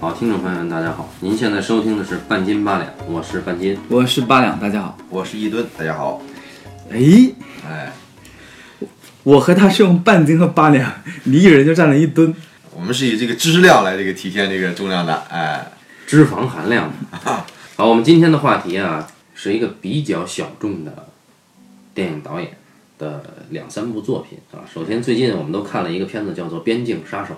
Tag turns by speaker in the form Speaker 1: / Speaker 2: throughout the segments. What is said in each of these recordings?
Speaker 1: 好，听众朋友们，大家好，您现在收听的是半斤八两，我是半斤。
Speaker 2: 我是八两，大家好。
Speaker 3: 我是一吨，大家好。
Speaker 2: 哎，
Speaker 3: 哎，
Speaker 2: 我和他是用半斤和八两，你一人就占了一吨。
Speaker 3: 我们是以这个知识量来这个体现这个重量的。哎，
Speaker 1: 脂肪含量。好，我们今天的话题啊，是一个比较小众的电影导演的两三部作品啊。首先，最近我们都看了一个片子，叫做《边境杀手》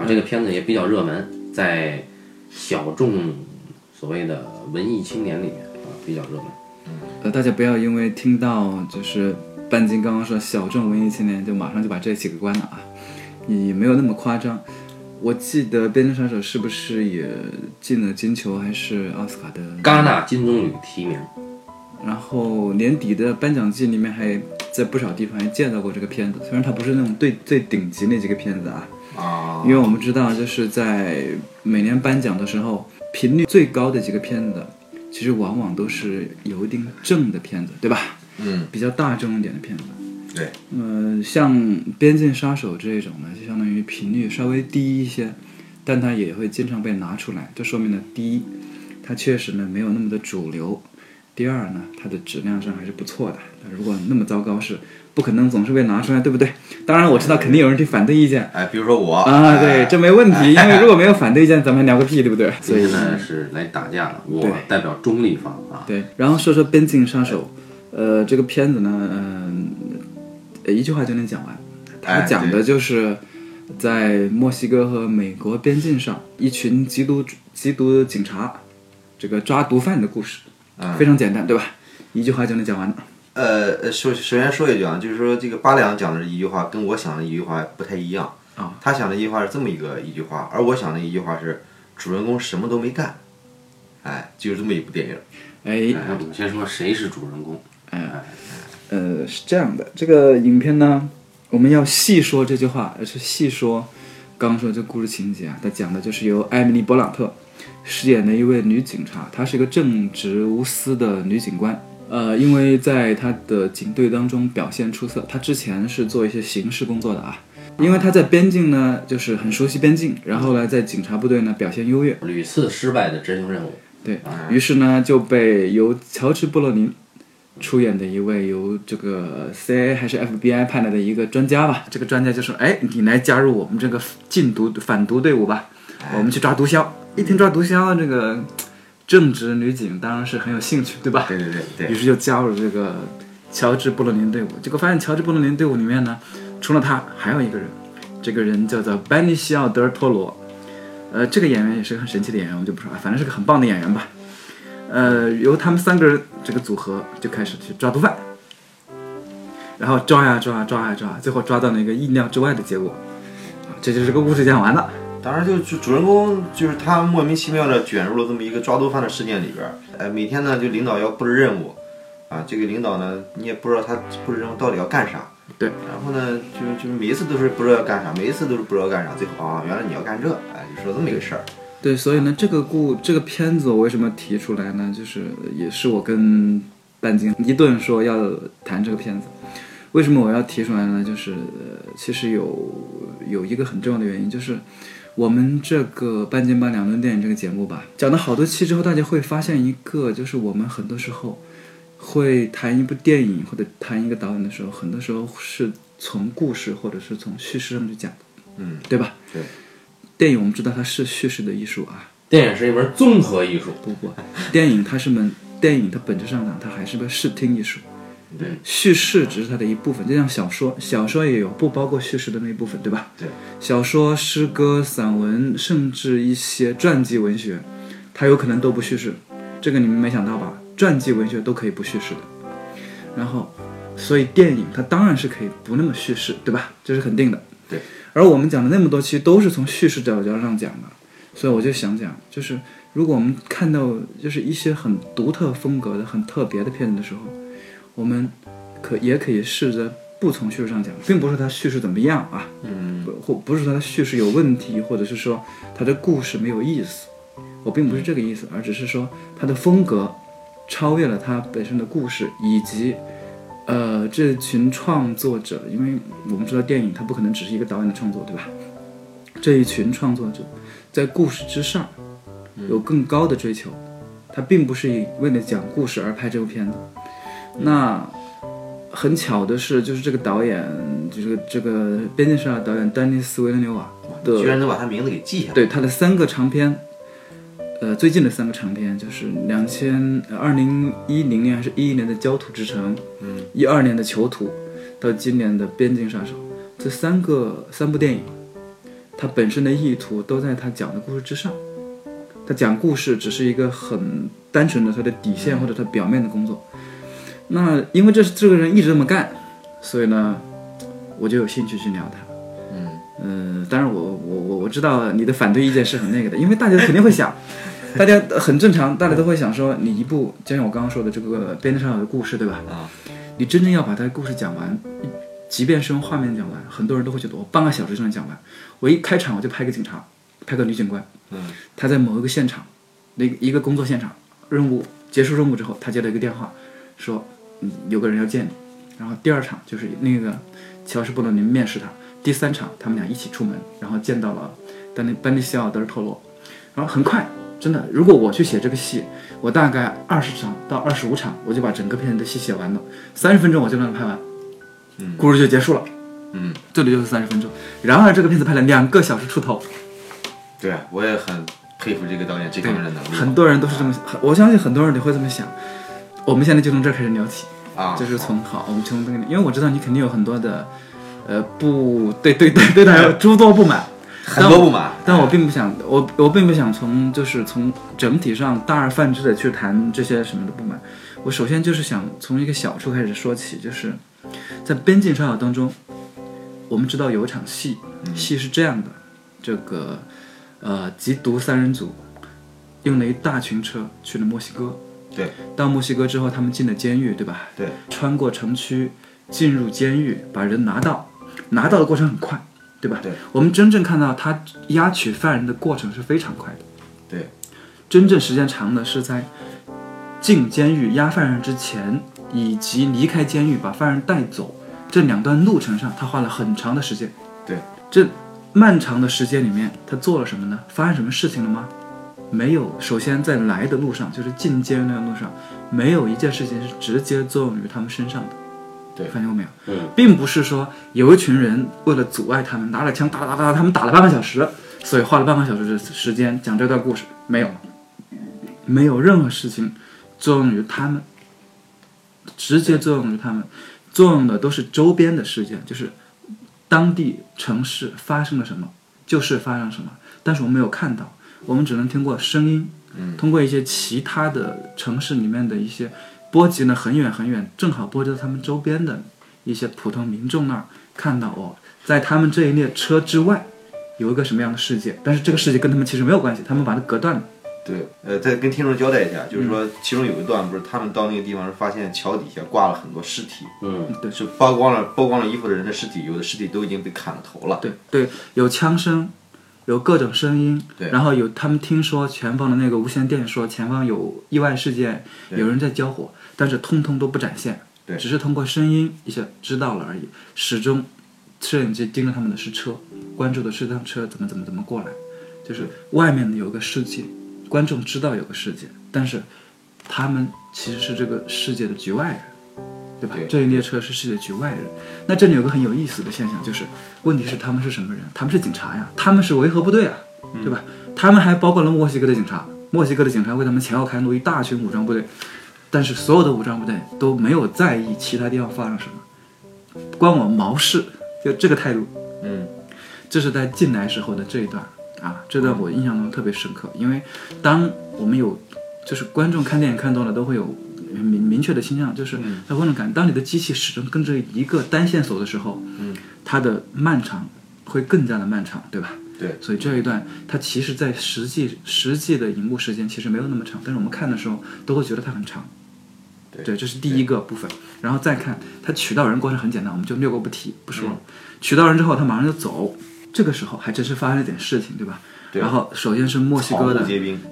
Speaker 1: 啊，这个片子也比较热门，在小众所谓的文艺青年里面啊比较热门。
Speaker 2: 呃，大家不要因为听到就是半斤刚刚说小众文艺青年，就马上就把这期给关了啊，也没有那么夸张。我记得《边境杀手》是不是也进了金球还是奥斯卡的？
Speaker 1: 戛纳金棕榈提名。
Speaker 2: 然后年底的颁奖季里面还在不少地方还见到过这个片子，虽然它不是那种最最顶级那几个片子啊，
Speaker 3: 啊
Speaker 2: 因为我们知道就是在每年颁奖的时候，频率最高的几个片子，其实往往都是有一定正的片子，对吧？
Speaker 3: 嗯，
Speaker 2: 比较大众一点的片子。
Speaker 3: 对，
Speaker 2: 呃，像《边境杀手》这种呢，就相当于频率稍微低一些，但它也会经常被拿出来。这说明了，第一，它确实呢没有那么的主流；第二呢，它的质量上还是不错的。如果那么糟糕，是不可能总是被拿出来，对不对？当然，我知道肯定有人提反对意见
Speaker 3: 哎，比如说我
Speaker 2: 啊，
Speaker 3: 哎
Speaker 2: 对，这没问题，因为如果没有反对意见，咱们还聊个屁，对不对？所以
Speaker 1: 呢是来打架了，我代表中立方啊。
Speaker 2: 对，然后说说《边境杀手》，呃，这个片子呢，嗯、呃，一句话就能讲完。它
Speaker 3: 哎
Speaker 2: 讲的就是在墨西哥和美国边境上，一群缉毒缉毒警察这个抓毒贩的故事，非常简单，对吧？一句话就能讲完了。
Speaker 3: 呃，呃首首先说一句啊，就是说这个八两讲的一句话跟我想的一句话不太一样
Speaker 2: 啊。
Speaker 3: 他想的一句话是这么一个一句话，而我想的一句话是主人公什么都没干，哎，就是这么一部电影。
Speaker 2: 哎，
Speaker 1: 哎，我们先说谁是主人公。
Speaker 2: 呃，是这样的，这个影片呢，我们要细说这句话，而是细说刚刚说这故事情节啊，它讲的就是由艾米丽·勃朗特饰演的一位女警察，她是一个正直无私的女警官。呃，因为在他的警队当中表现出色，他之前是做一些刑事工作的啊。因为他在边境呢，就是很熟悉边境，然后呢，在警察部队呢表现优越，
Speaker 1: 屡次失败的执行任务。
Speaker 2: 对于是呢，就被由乔治·布洛宁出演的一位由这个 CIA 还是 FBI 派来的一个专家吧。这个专家就说：“哎，你来加入我们这个禁毒反毒队伍吧，我们去抓毒枭。”一听抓毒枭，这个正直女警当然是很有兴趣，对吧？
Speaker 3: 对对对对，
Speaker 2: 于是就加入了这个乔治·布洛宁队伍。结果发现乔治·布洛宁队伍里面呢，除了他还有一个人，这个人叫做班尼西奥·德尔托罗。呃，这个演员也是个很神奇的演员，我们就不说了，反正是个很棒的演员吧。呃，由他们三个人这个组合就开始去抓毒贩，然后抓呀抓抓呀抓，最后抓到了一个意料之外的结果。啊，这就是这个故事讲完了。
Speaker 3: 当然就主主人公就是他莫名其妙的卷入了这么一个抓毒贩的事件里边儿。哎，每天呢就领导要布置任务，啊，这个领导呢你也不知道他布置任务到底要干啥。
Speaker 2: 对，
Speaker 3: 然后呢，就就是每一次都是不知道要干啥，每一次都是不知道干啥，最后啊，原来你要干这，哎，就说这么一个事儿。
Speaker 2: 对，所以呢，这个故这个片子我为什么提出来呢？就是也是我跟半斤一顿说要谈这个片子。为什么我要提出来呢？就是、呃、其实有有一个很重要的原因，就是我们这个半斤八两论电影这个节目吧，讲了好多期之后，大家会发现一个，就是我们很多时候会谈一部电影或者谈一个导演的时候，很多时候是从故事或者是从叙事上去讲的，
Speaker 3: 嗯，
Speaker 2: 对吧？
Speaker 3: 对。
Speaker 2: 电影我们知道它是叙事的艺术啊，
Speaker 1: 电影是一门综合艺术。
Speaker 2: 不不，电影它是门，电影它本质上讲它还是个视听艺术，
Speaker 1: 对，
Speaker 2: 叙事只是它的一部分，就像小说，小说也有不包括叙事的那一部分，对吧？
Speaker 3: 对，
Speaker 2: 小说、诗歌、散文，甚至一些传记文学，它有可能都不叙事，这个你们没想到吧？传记文学都可以不叙事的，然后，所以电影它当然是可以不那么叙事，对吧？这是肯定的。
Speaker 3: 对，
Speaker 2: 而我们讲的那么多其实都是从叙事角度上讲的，所以我就想讲，就是如果我们看到就是一些很独特风格的、很特别的片子的时候，我们可也可以试着不从叙事上讲，并不是它叙事怎么样啊，
Speaker 3: 嗯，
Speaker 2: 不或不是说它叙事有问题，或者是说它的故事没有意思，我并不是这个意思，而只是说它的风格超越了它本身的故事，以及呃这群创作者，因为我们知道电影它不可能只是一个导演的创作，对吧？这一群创作者在故事之上有更高的追求，他并不是以为了讲故事而拍这部片子。那很巧的是，就是这个导演，就是这个《边境上的导演丹尼斯·维伦纽瓦的
Speaker 3: 居然能把他名字给记下来。
Speaker 2: 对他的三个长片，呃，最近的三个长片就是两千二零一零年还是一一年的《焦土之城》，嗯，一二年的《囚徒》，到今年的《边境杀手》，这三个三部电影，它本身的意图都在他讲的故事之上。他讲故事只是一个很单纯的他的底线或者他表面的工作。那因为这是这个人一直这么干，所以呢，我就有兴趣去聊他。嗯，当然我我我我知道你的反对意见是很那个的，因为大家肯定会想，大家很正常，大家都会想说，你一部就像我刚刚说的这个边境上有的故事，对吧？
Speaker 3: 啊，
Speaker 2: 你真正要把他的故事讲完，即便是用画面讲完，很多人都会觉得我半个小时就能讲完。我一开场我就拍个警察，拍个女警官，
Speaker 3: 嗯，
Speaker 2: 他在某一个现场，那个一个工作现场，任务结束任务之后，他接了一个电话，说，嗯，有个人要见你。然后第二场就是那个乔什·布洛宁面试他。第三场，他们俩一起出门，然后见到了丹尼班尼西奥德尔托罗，然后很快，真的，如果我去写这个戏，我大概二十场到二十五场，我就把整个片子的戏写完了，三十分钟我就能拍完，
Speaker 3: 嗯，
Speaker 2: 故事就结束了，
Speaker 3: 嗯，
Speaker 2: 这里就是三十分钟。然而这个片子拍了两个小时出头，
Speaker 3: 对啊，我也很佩服这个导演这方面的能力。
Speaker 2: 很多人都是这么，我相信很多人也会这么想。我们现在就从这儿开始聊起，
Speaker 3: 啊，
Speaker 2: 就是从好，我们从这个，因为我知道你肯定有很多的。呃，不对，对对对他有诸多不满，
Speaker 3: 很多不满，
Speaker 2: 但我并不想，我我并不想从就是从整体上大而泛之的去谈这些什么的不满。我首先就是想从一个小处开始说起，就是在《边境杀手》当中，我们知道有一场戏，戏是这样的，这个呃缉毒三人组用了一大群车去了墨西哥，
Speaker 3: 对，
Speaker 2: 到墨西哥之后，他们进了监狱，对吧？
Speaker 3: 对，
Speaker 2: 穿过城区进入监狱，把人拿到。拿到的过程很快，对吧？
Speaker 3: 对，
Speaker 2: 我们真正看到他押取犯人的过程是非常快的。
Speaker 3: 对，
Speaker 2: 真正时间长的是在进监狱押犯人之前，以及离开监狱把犯人带走这两段路程上，他花了很长的时间。
Speaker 3: 对，
Speaker 2: 这漫长的时间里面，他做了什么呢？发生什么事情了吗？没有。首先在来的路上，就是进监狱那段路上，没有一件事情是直接作用于他们身上的。
Speaker 3: 对，
Speaker 2: 发现过没有？
Speaker 1: 嗯，
Speaker 2: 并不是说有一群人为了阻碍他们，拿了枪打打打打，他们打了半个小时，所以花了半个小时的时间讲这段故事。没有，没有任何事情作用于他们，直接作用于他们，作用的都是周边的事件，就是当地城市发生了什么，就是发生什么，但是我们没有看到，我们只能听过声音，嗯通过一些其他的城市里面的一些。波及呢很远很远，正好波及到他们周边的一些普通民众那儿，看到哦，在他们这一列车之外，有一个什么样的世界，但是这个世界跟他们其实没有关系，他们把它隔断了。
Speaker 3: 对，呃，再跟听众交代一下，就是说，其中有一段不是他们到那个地方是发现桥底下挂了很多尸体，
Speaker 1: 嗯，
Speaker 2: 对，
Speaker 3: 是剥光了剥光了衣服的人的尸体，有的尸体都已经被砍了头了。
Speaker 2: 对对，有枪声，有各种声音，
Speaker 3: 对
Speaker 2: 然后有他们听说前方的那个无线电说前方有意外事件，有人在交火，但是通通都不展现，
Speaker 3: 对
Speaker 2: 只是通过声音一下知道了而已。始终摄影机盯着他们的是车，关注的是这辆车怎么怎么怎么过来，就是外面有个世界，观众知道有个世界，但是他们其实是这个世界的局外人。对吧？
Speaker 3: 对
Speaker 2: 这一列车是世界局外人。那这里有个很有意思的现象，就是问题是他们是什么人？他们是警察呀，他们是维和部队啊，对吧？他们还包括了墨西哥的警察，墨西哥的警察为他们前后开路，一大群武装部队，但是所有的武装部队都没有在意其他地方发生什么，关我毛事，就这个态度。
Speaker 3: 嗯，
Speaker 2: 这是在进来时候的这一段啊，这段我印象中特别深刻，因为当我们有就是观众看电影看多了都会有明明确的倾向，就是他观众感，当你的机器始终跟着一个单线索的时候，
Speaker 3: 嗯，
Speaker 2: 它的漫长会更加的漫长，对吧？
Speaker 3: 对，
Speaker 2: 所以这一段它其实，在实际实际的荧幕时间其实没有那么长，但是我们看的时候都会觉得它很长。
Speaker 3: 对
Speaker 2: 这是第一个部分，然后再看他取到人过程很简单，我们就略过不提不说了。取到人之后，他马上就走，这个时候还真是发生了点事情，对吧？
Speaker 3: 对
Speaker 2: 然后首先是墨西哥的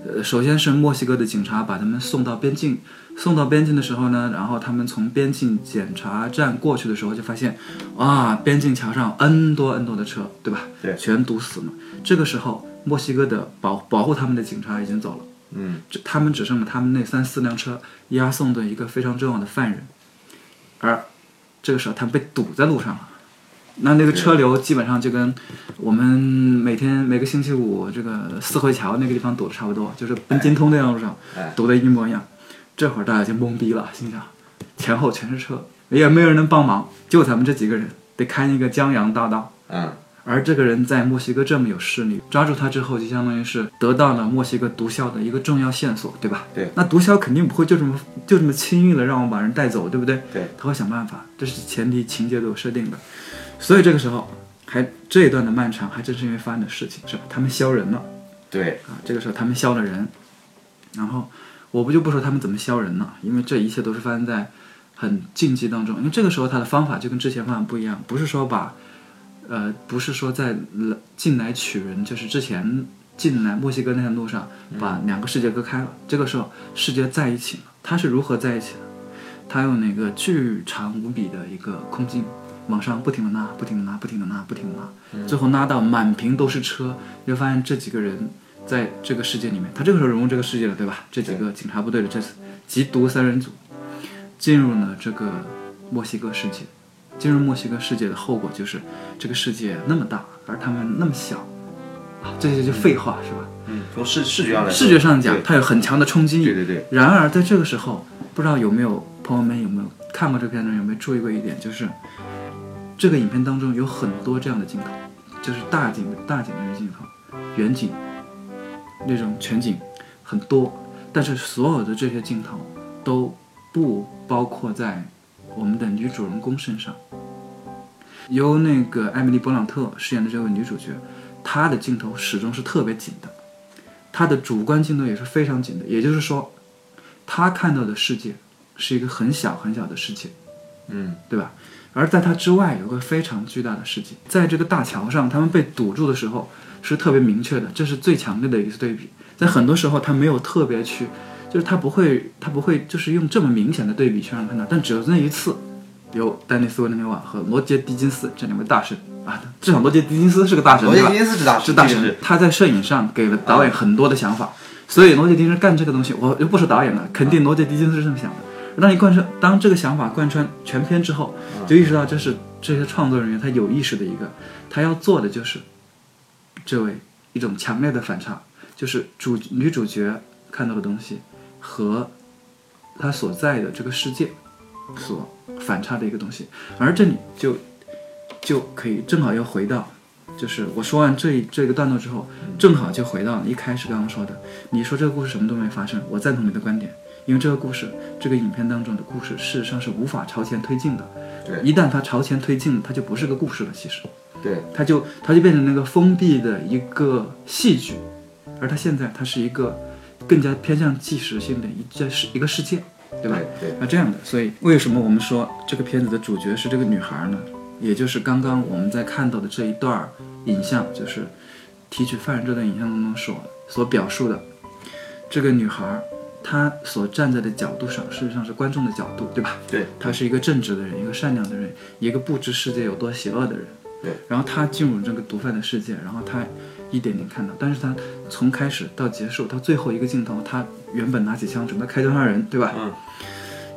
Speaker 2: 呃，首先是墨西哥的警察把他们送到边境，送到边境的时候呢，然后他们从边境检查站过去的时候，就发现，哇，边境桥上 N 多 N 多的车，对吧？
Speaker 3: 对
Speaker 2: 全堵死了。这个时候，墨西哥的保保护他们的警察已经走了，
Speaker 3: 嗯，
Speaker 2: 这他们只剩了他们那三四辆车押送的一个非常重要的犯人，而这个时候他们被堵在路上了。那那个车流基本上就跟我们每天每个星期五这个四惠桥那个地方堵的差不多，就是奔金通那条路上
Speaker 3: 哎
Speaker 2: 堵的一模一样。这会儿大家就懵逼了，心想前后全是车，也没有人能帮忙，就咱们这几个人得开那个江洋大道。
Speaker 3: 嗯，
Speaker 2: 而这个人在墨西哥这么有势力，抓住他之后，就相当于是得到了墨西哥毒枭的一个重要线索，对吧？
Speaker 3: 对。
Speaker 2: 那毒枭肯定不会就这么就这么轻易的让我把人带走，对不对？
Speaker 3: 对。
Speaker 2: 他会想办法，这是前提情节都有设定的。所以这个时候，还这一段的漫长，还正是因为发生的事情，是吧？他们削人了
Speaker 3: 对，
Speaker 2: 啊，这个时候他们削了人，然后我不就不说他们怎么削人了，因为这一切都是发生在很禁忌当中。因为这个时候他的方法就跟之前方法不一样，不是说把，呃，不是说在来进来取人，就是之前进来墨西哥那条路上把两个世界割开了。这个时候世界在一起了，他是如何在一起的？他用那个巨长无比的一个空镜往上不停的拉，不停的拉，不停的拉，不停的拉，最后拉到满屏都是车，你就发现这几个人在这个世界里面，他这个时候融入这个世界了，对吧？这几个警察部队的这次缉毒三人组进入了这个墨西哥世界。进入墨西哥世界的后果就是，这个世界那么大，而他们那么小，啊，这些就废话是吧？
Speaker 3: 嗯，从视视觉上来，
Speaker 2: 视觉上讲，它有很强的冲击力。
Speaker 3: 对对对，
Speaker 2: 然而在这个时候，不知道有没有朋友们有没有看过这片子，有没有注意过一点，就是这个影片当中有很多这样的镜头，就是大景大景的那个镜头，远景那种全景很多，但是所有的这些镜头都不包括在我们的女主人公身上。由那个艾米丽·勃朗特饰演的这位女主角，她的镜头始终是特别紧的，她的主观镜头也是非常紧的。也就是说，她看到的世界是一个很小很小的世界，
Speaker 3: 嗯，
Speaker 2: 对吧？而在她之外有个非常巨大的世界，在这个大桥上，他们被堵住的时候是特别明确的，这是最强烈的一次对比。在很多时候，他没有特别去，就是他不会，他不会就是用这么明显的对比去让人看到，但只有那一次，有丹尼斯·维伦纽瓦和罗杰·狄金斯这两位大神啊，至少罗杰·狄金斯是个大神，对吧？
Speaker 3: 罗杰金斯是大
Speaker 2: 是大神他在摄影上给了导演很多的想法，所以罗杰·狄金斯干这个东西，我又不是导演了，肯定罗杰·狄金斯是这么想的。当你贯穿，当这个想法贯穿全片之后，就意识到这是这些创作人员他有意识的一个，他要做的就是这位一种强烈的反差，就是主女主角看到的东西和她所在的这个世界所反差的一个东西，而这里就就可以正好又回到，就是我说完这这个段落之后，正好就回到一开始刚刚说的，你说这个故事什么都没发生，我赞同你的观点，因为这个故事这个影片当中的故事事实上是无法朝前推进的，
Speaker 3: 对。
Speaker 2: 一旦它朝前推进，它就不是个故事了，其实。
Speaker 3: 对，
Speaker 2: 它就它就变成那个封闭的一个戏剧，而它现在它是一个更加偏向纪实性的一这是一个事件，对吧？
Speaker 3: 对对
Speaker 2: 那这样的，所以为什么我们说这个片子的主角是这个女孩呢？也就是刚刚我们在看到的这一段儿影像，就是提取犯人这段影像当中所所表述的这个女孩，她所站在的角度上，事实上是观众的角度，对吧？
Speaker 3: 对，
Speaker 2: 她是一个正直的人，一个善良的人，一个不知世界有多邪恶的人。
Speaker 3: 对，
Speaker 2: 然后他进入这个毒贩的世界，然后他一点点看到，但是他从开始到结束，到最后一个镜头，他原本拿起枪准备开枪杀人，对吧？
Speaker 3: 嗯，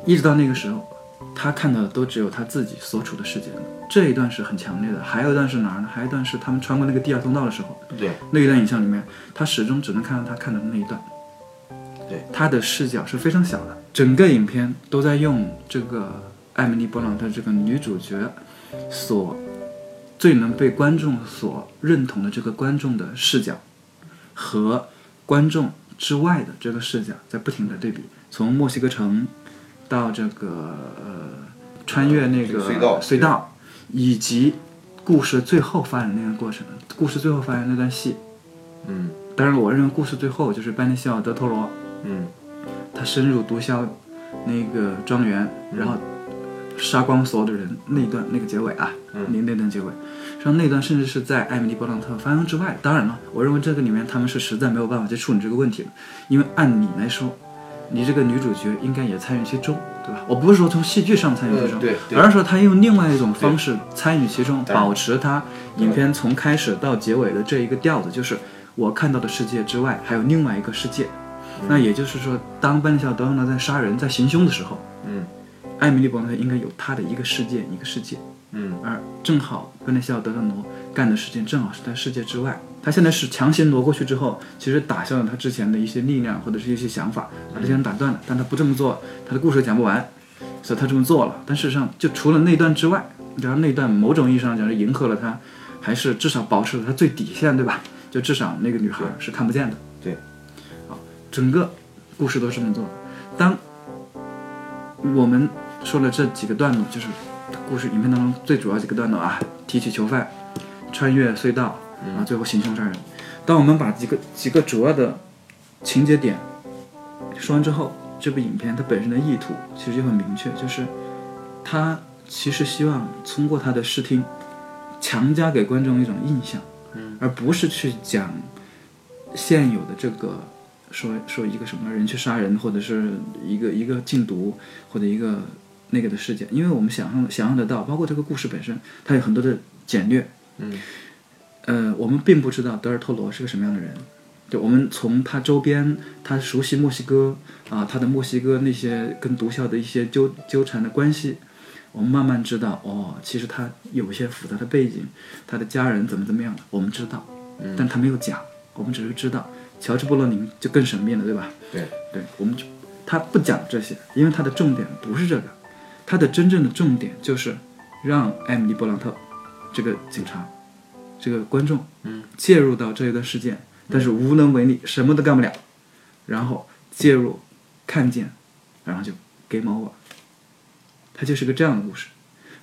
Speaker 2: 一直到那个时候，他看到的都只有他自己所处的世界。这一段是很强烈的，还有一段是哪儿呢？还有一段是他们穿过那个地下通道的时候，
Speaker 3: 对
Speaker 2: 那一段影像里面，他始终只能看到他看到的那一段。
Speaker 3: 对，
Speaker 2: 他的视角是非常小的，整个影片都在用这个艾米丽·勃朗特这个女主角所最能被观众所认同的这个观众的视角和观众之外的这个视角在不停的对比，从墨西哥城到这个呃穿越那个
Speaker 3: 隧道
Speaker 2: 隧道，以及故事最后发展那个过程，故事最后发展那段戏。
Speaker 3: 嗯。
Speaker 2: 当然，我认为故事最后就是班尼西奥·德托罗
Speaker 3: 嗯。
Speaker 2: 他深入毒枭那个庄园，然后杀光所有的人那一段那个结尾啊，那那段结尾，实际上那段甚至是在艾米丽·勃朗特发生之外。当然了，我认为这个里面他们是实在没有办法去处理这个问题的，因为按理来说，你这个女主角应该也参与其中，对吧？我不是说从戏剧上参与其中，
Speaker 3: 嗯对对
Speaker 2: 而是说她用另外一种方式参与其中，保持她影片从开始到结尾的这一个调子，就是我看到的世界之外还有另外一个世界。那也就是说，当班尼肖德呢在杀人、在行凶的时候，
Speaker 3: 嗯
Speaker 2: 艾米丽·伯特应该有她的一个世界，一个世界，
Speaker 3: 嗯
Speaker 2: 而正好班尼肖德勒挪干的事情正好是在世界之外。他现在是强行挪过去之后，其实打消了他之前的一些力量或者是一些想法，把这些人打断了。但他不这么做，他的故事讲不完，所以他这么做了。但事实上，就除了那段之外，然后那段某种意义上讲是迎合了他，还是至少保持了他最底线，对吧？就至少那个女孩是看不见的。
Speaker 3: 对，
Speaker 2: 好，整个故事都是这么做的。当我们说了这几个段落，就是故事影片当中最主要几个段落啊，提取囚犯，穿越隧道，啊，最后行凶杀人。当我们把几个几个主要的情节点说完之后，这部影片它本身的意图其实就很明确，就是它其实希望通过它的视听，强加给观众一种印象，而不是去讲现有的这个说说一个什么人去杀人，或者是一个一个禁毒或者一个那个的事件，因为我们想象想象得到，包括这个故事本身，它有很多的简略，
Speaker 3: 嗯，
Speaker 2: 呃，我们并不知道德尔托罗是个什么样的人。就我们从他周边，他熟悉墨西哥啊，他的墨西哥那些跟毒枭的一些纠纠缠的关系，我们慢慢知道，哦，其实他有一些复杂的背景，他的家人怎么怎么样了，我们知道，但他没有讲，我们只是知道。乔治·布洛宁就更神秘了，对吧？
Speaker 3: 对，
Speaker 2: 对，我们就他不讲这些，因为他的重点不是这个，他的真正的重点就是让艾米丽·勃朗特这个警察，这个观众，
Speaker 3: 嗯，
Speaker 2: 介入到这一段事件，但是无能为力，什么都干不了，然后介入，看见，然后就 game over，他就是个这样的故事。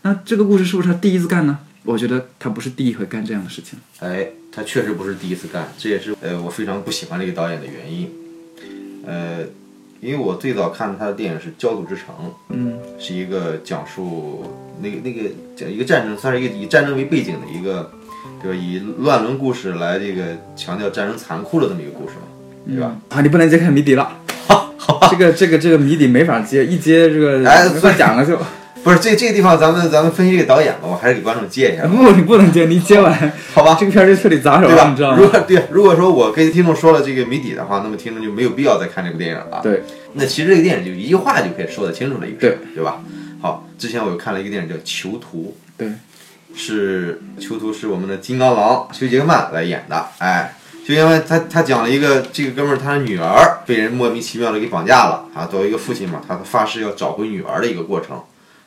Speaker 2: 那这个故事是不是他第一次干呢？我觉得他不是第一回干这样的事情。
Speaker 3: 哎，他确实不是第一次干，这也是呃我非常不喜欢这个导演的原因。呃，因为我最早看他的电影是《焦土之城》，
Speaker 2: 嗯
Speaker 3: 是一个讲述那个那个讲一个战争，算是一个以战争为背景的一个，对吧？以乱伦故事来这个强调战争残酷的这么一个故事嘛，对吧？
Speaker 2: 啊，你不能揭开谜底了。这个这个这个谜底没法接，一接这个
Speaker 3: 哎
Speaker 2: 没法讲了就。
Speaker 3: 不是这这个地方，咱们咱们分析这个导演吧，我还是给观众接一下吧，
Speaker 2: 不，你不能接，你接完，
Speaker 3: 好吧？
Speaker 2: 这个片儿就彻底砸手了，
Speaker 3: 对吧
Speaker 2: 你知道？吗？
Speaker 3: 如果对，如果说我跟听众说了这个谜底的话，那么听众就没有必要再看这部电影了。
Speaker 2: 对，
Speaker 3: 那其实这个电影就一句话就可以说得清楚了一个事儿，
Speaker 2: 对
Speaker 3: 对吧？好，之前我又看了一个电影叫《囚徒》，
Speaker 2: 对，
Speaker 3: 是《囚徒》是我们的金刚狼休·杰克曼来演的，哎。休·杰克曼他他讲了一个这个哥们儿他的女儿被人莫名其妙的给绑架了啊，作为一个父亲嘛，他发誓要找回女儿的一个过程，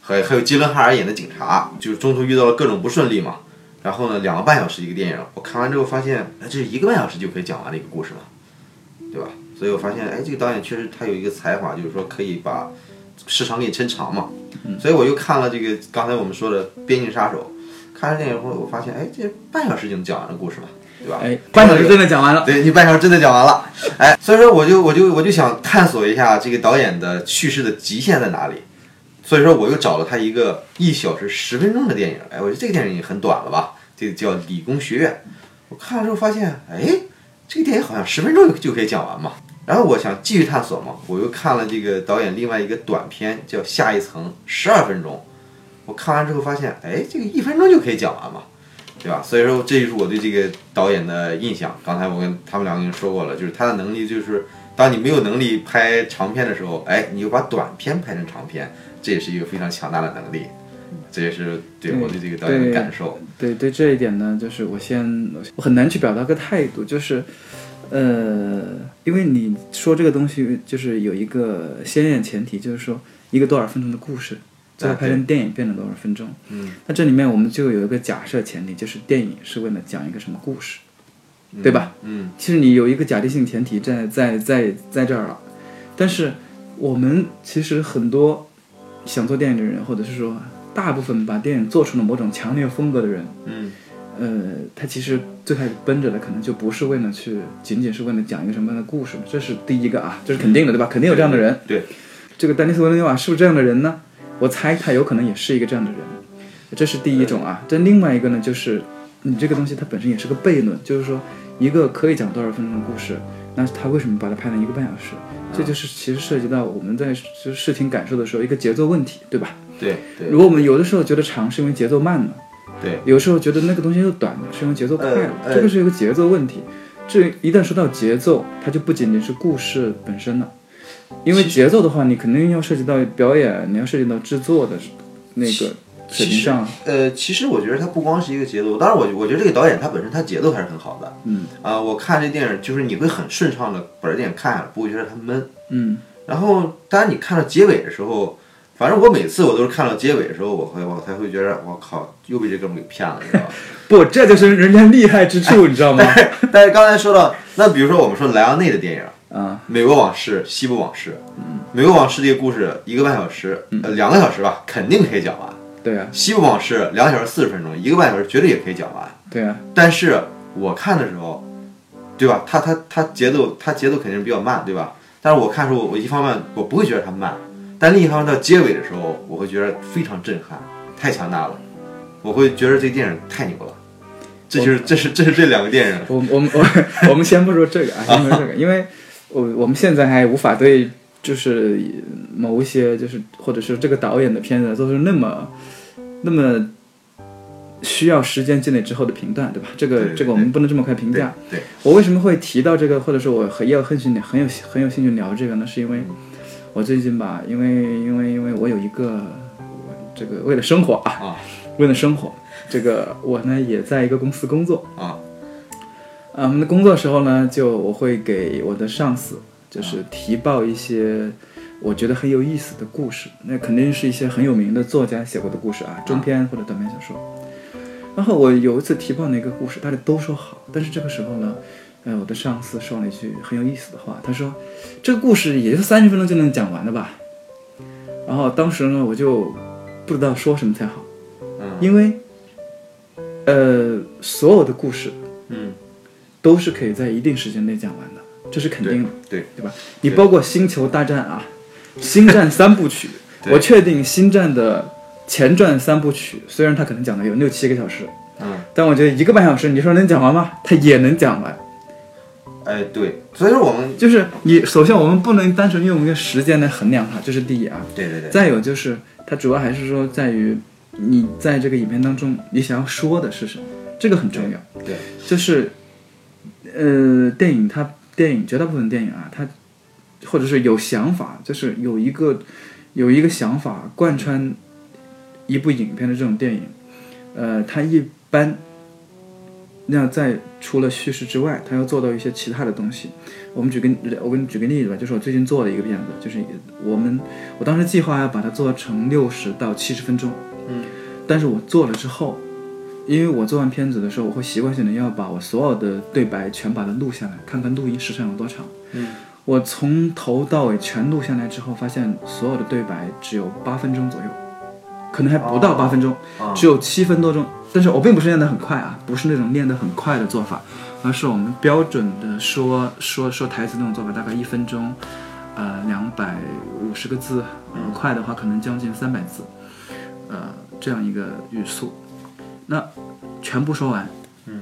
Speaker 3: 还还有基伦哈尔演的警察，就是中途遇到了各种不顺利嘛，然后呢两个半小时一个电影，我看完之后发现，哎，这是一个半小时就可以讲完的一个故事嘛，对吧？所以我发现，哎，这个导演确实他有一个才华，就是说可以把时长给你抻长嘛。所以我又看了这个刚才我们说的《边境杀手》，看完电影后我发现，哎，这半小时就能讲完的故事嘛，对吧？
Speaker 2: 哎，半小时真的讲完了。
Speaker 3: 对你半小时真的讲完了，哎，所以说我就我就我就想探索一下这个导演的叙事的极限在哪里，所以说我又找了他一个一小时十分钟的电影，哎，我觉得这个电影也很短了吧，这个叫《理工学院》，我看了之后发现，哎，这个电影好像十分钟就就可以讲完嘛，然后我想继续探索嘛，我又看了这个导演另外一个短片叫《下一层》，十二分钟，我看完之后发现，哎，这个一分钟就可以讲完嘛。对吧？所以说，这就是我对这个导演的印象。刚才我跟他们两个人说过了，就是他的能力，就是当你没有能力拍长片的时候，哎，你就把短片拍成长片，这也是一个非常强大的能力。这也是对我对这个导演的感受。
Speaker 2: 对对，这一点呢，就是我先我很难去表达个态度，就是，呃，因为你说这个东西就是有一个先验前提，就是说一个多少分钟的故事，最后拍成电影变成多少分钟。
Speaker 3: 嗯，
Speaker 2: 那这里面我们就有一个假设前提，就是电影是为了讲一个什么故事，对吧？
Speaker 3: 嗯
Speaker 2: 其实你有一个假定性前提在在在在这儿了，但是我们其实很多想做电影的人，或者是说大部分把电影做出了某种强烈风格的人，
Speaker 3: 嗯
Speaker 2: 呃，他其实最开始奔着的可能就不是为了去，仅仅是为了讲一个什么样的故事，这是第一个啊，这是肯定的，对吧？肯定有这样的人。
Speaker 3: 对，
Speaker 2: 这个丹尼斯·维伦纽瓦是不是这样的人呢？我猜他有可能也是一个这样的人，这是第一种啊。这另外一个呢，就是你这个东西它本身也是个悖论，就是说一个可以讲多少分钟的故事，那他为什么把它拍成一个半小时？这就是其实涉及到我们在就是视听感受的时候一个节奏问题，对吧？
Speaker 3: 对对
Speaker 2: 如果我们有的时候觉得长是因为节奏慢了，
Speaker 3: 对，
Speaker 2: 有时候觉得那个东西又短了是因为节奏快了，
Speaker 3: 呃呃
Speaker 2: 这个是一个节奏问题。这一旦说到节奏，它就不仅仅是故事本身了，因为节奏的话，你肯定要涉及到表演，你要涉及到制作的那个水
Speaker 3: 其实
Speaker 2: 平上。
Speaker 3: 呃，其实我觉得它不光是一个节奏，当然我我觉得这个导演他本身他节奏还是很好的。
Speaker 2: 嗯
Speaker 3: 啊、我看这电影就是你会很顺畅的把这电影看下来，不会觉得它闷。
Speaker 2: 嗯，
Speaker 3: 然后当然你看到结尾的时候，反正我每次我都是看到结尾的时候，我会我才会觉得我靠，又被这哥们给骗了，你知道吗？
Speaker 2: 不，这就是人家厉害之处，你知道吗？
Speaker 3: 但是刚才说到，那比如说我们说莱昂内的电影，
Speaker 2: 啊，《
Speaker 3: 美国往事》《西部往事》，嗯美国往事》这个故事一个半小时，呃，两个小时吧，肯定可以讲完。
Speaker 2: 对啊，
Speaker 3: 西部往事两个小时四十分钟，一个半小时绝对也可以讲完。
Speaker 2: 对啊，
Speaker 3: 但是我看的时候，对吧？它它它节奏它节奏肯定是比较慢，对吧？但是我看的时候，我一方面我不会觉得它慢，但另一方面到结尾的时候，我会觉得非常震撼，太强大了，我会觉得这电影太牛了。这就是这是这是这两个电影，
Speaker 2: 我我们我我们先不说这个啊，先不说这个，因为我我们现在还无法对就是某一些就是或者是这个导演的片子都是那么那么需要时间积累之后的评断，对吧？这个这个我们不能这么快评价。
Speaker 3: 对，
Speaker 2: 我为什么会提到这个，或者说我很也有很兴很有很有兴趣聊这个呢？是因为我最近吧，因为因为因为我有一个这个为了生活啊，
Speaker 3: 啊
Speaker 2: 为了生活，这个我呢也在一个公司工作。
Speaker 3: 啊
Speaker 2: 啊，我们的工作时候呢，就我会给我的上司就是提报一些我觉得很有意思的故事，那肯定是一些很有名的作家写过的故事啊，中篇或者短篇小说。然后我有一次提报那个故事，大家都说好，但是这个时候呢，呃，我的上司说了一句很有意思的话，他说这个故事也就三十分钟就能讲完的吧。然后当时呢，我就不知道说什么才好，
Speaker 3: 嗯
Speaker 2: 因为呃，所有的故事
Speaker 3: 嗯，
Speaker 2: 都是可以在一定时间内讲完的，这是肯定的，
Speaker 3: 对
Speaker 2: 对吧？你包括《星球大战》啊，《星战》三部曲，我确定《星战》的前传三部曲，虽然它可能讲的有六七个小时，
Speaker 3: 嗯，
Speaker 2: 但我觉得一个半小时，你说能讲完吗？它也能讲完。
Speaker 3: 哎对，所以说我们
Speaker 2: 就是你首先我们不能单纯用一个时间来衡量它，这是第一啊。
Speaker 3: 对对对，
Speaker 2: 再有就是它主要还是说在于你在这个影片当中你想要说的是什么，这个很重要。
Speaker 3: 对，
Speaker 2: 就是，呃，电影它电影绝大部分电影啊，它或者是有想法，就是有一个有一个想法贯穿一部影片的这种电影，呃，它一般那在除了叙事之外，它要做到一些其他的东西。我们举个我给你举个例子吧，就是我最近做的一个片子，就是我们我当时计划要把它做成六十到七十分钟，
Speaker 3: 嗯，
Speaker 2: 但是我做了之后，因为我做完片子的时候，我会习惯性的要把我所有的对白全把它录下来，看看录音时长有多长。
Speaker 3: 嗯，
Speaker 2: 我从头到尾全录下来之后，发现所有的对白只有八分钟左右，可能还不到八分钟，
Speaker 3: 啊。
Speaker 2: 只有七分多钟。但是我并不是练得很快啊，不是那种练得很快的做法，而是我们标准的说说说台词那种做法，大概一分钟，呃，两百五十个字，呃，快的话可能将近三百字，呃，这样一个语速，那全部说完，
Speaker 3: 嗯，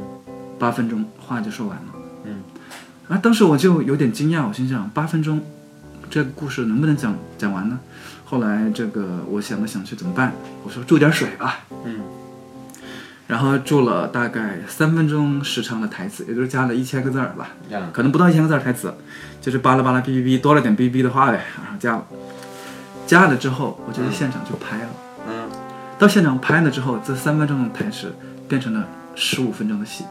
Speaker 2: 八分钟话就说完了，
Speaker 3: 嗯，
Speaker 2: 啊，当时我就有点惊讶，我心想八分钟，这个故事能不能讲讲完呢？后来这个我想来想去怎么办？我说注点水吧，
Speaker 3: 嗯，
Speaker 2: 然后注了大概三分钟时长的台词，也就是加了一千个字儿吧，可能不到一千个字儿台词，就是巴拉巴拉哔哔哔多了点哔哔哔的话呗，然后加了，加了之后我就在现场就拍了，
Speaker 3: 嗯
Speaker 2: 到现场拍了之后，这三分钟的台词变成了十五分钟的戏。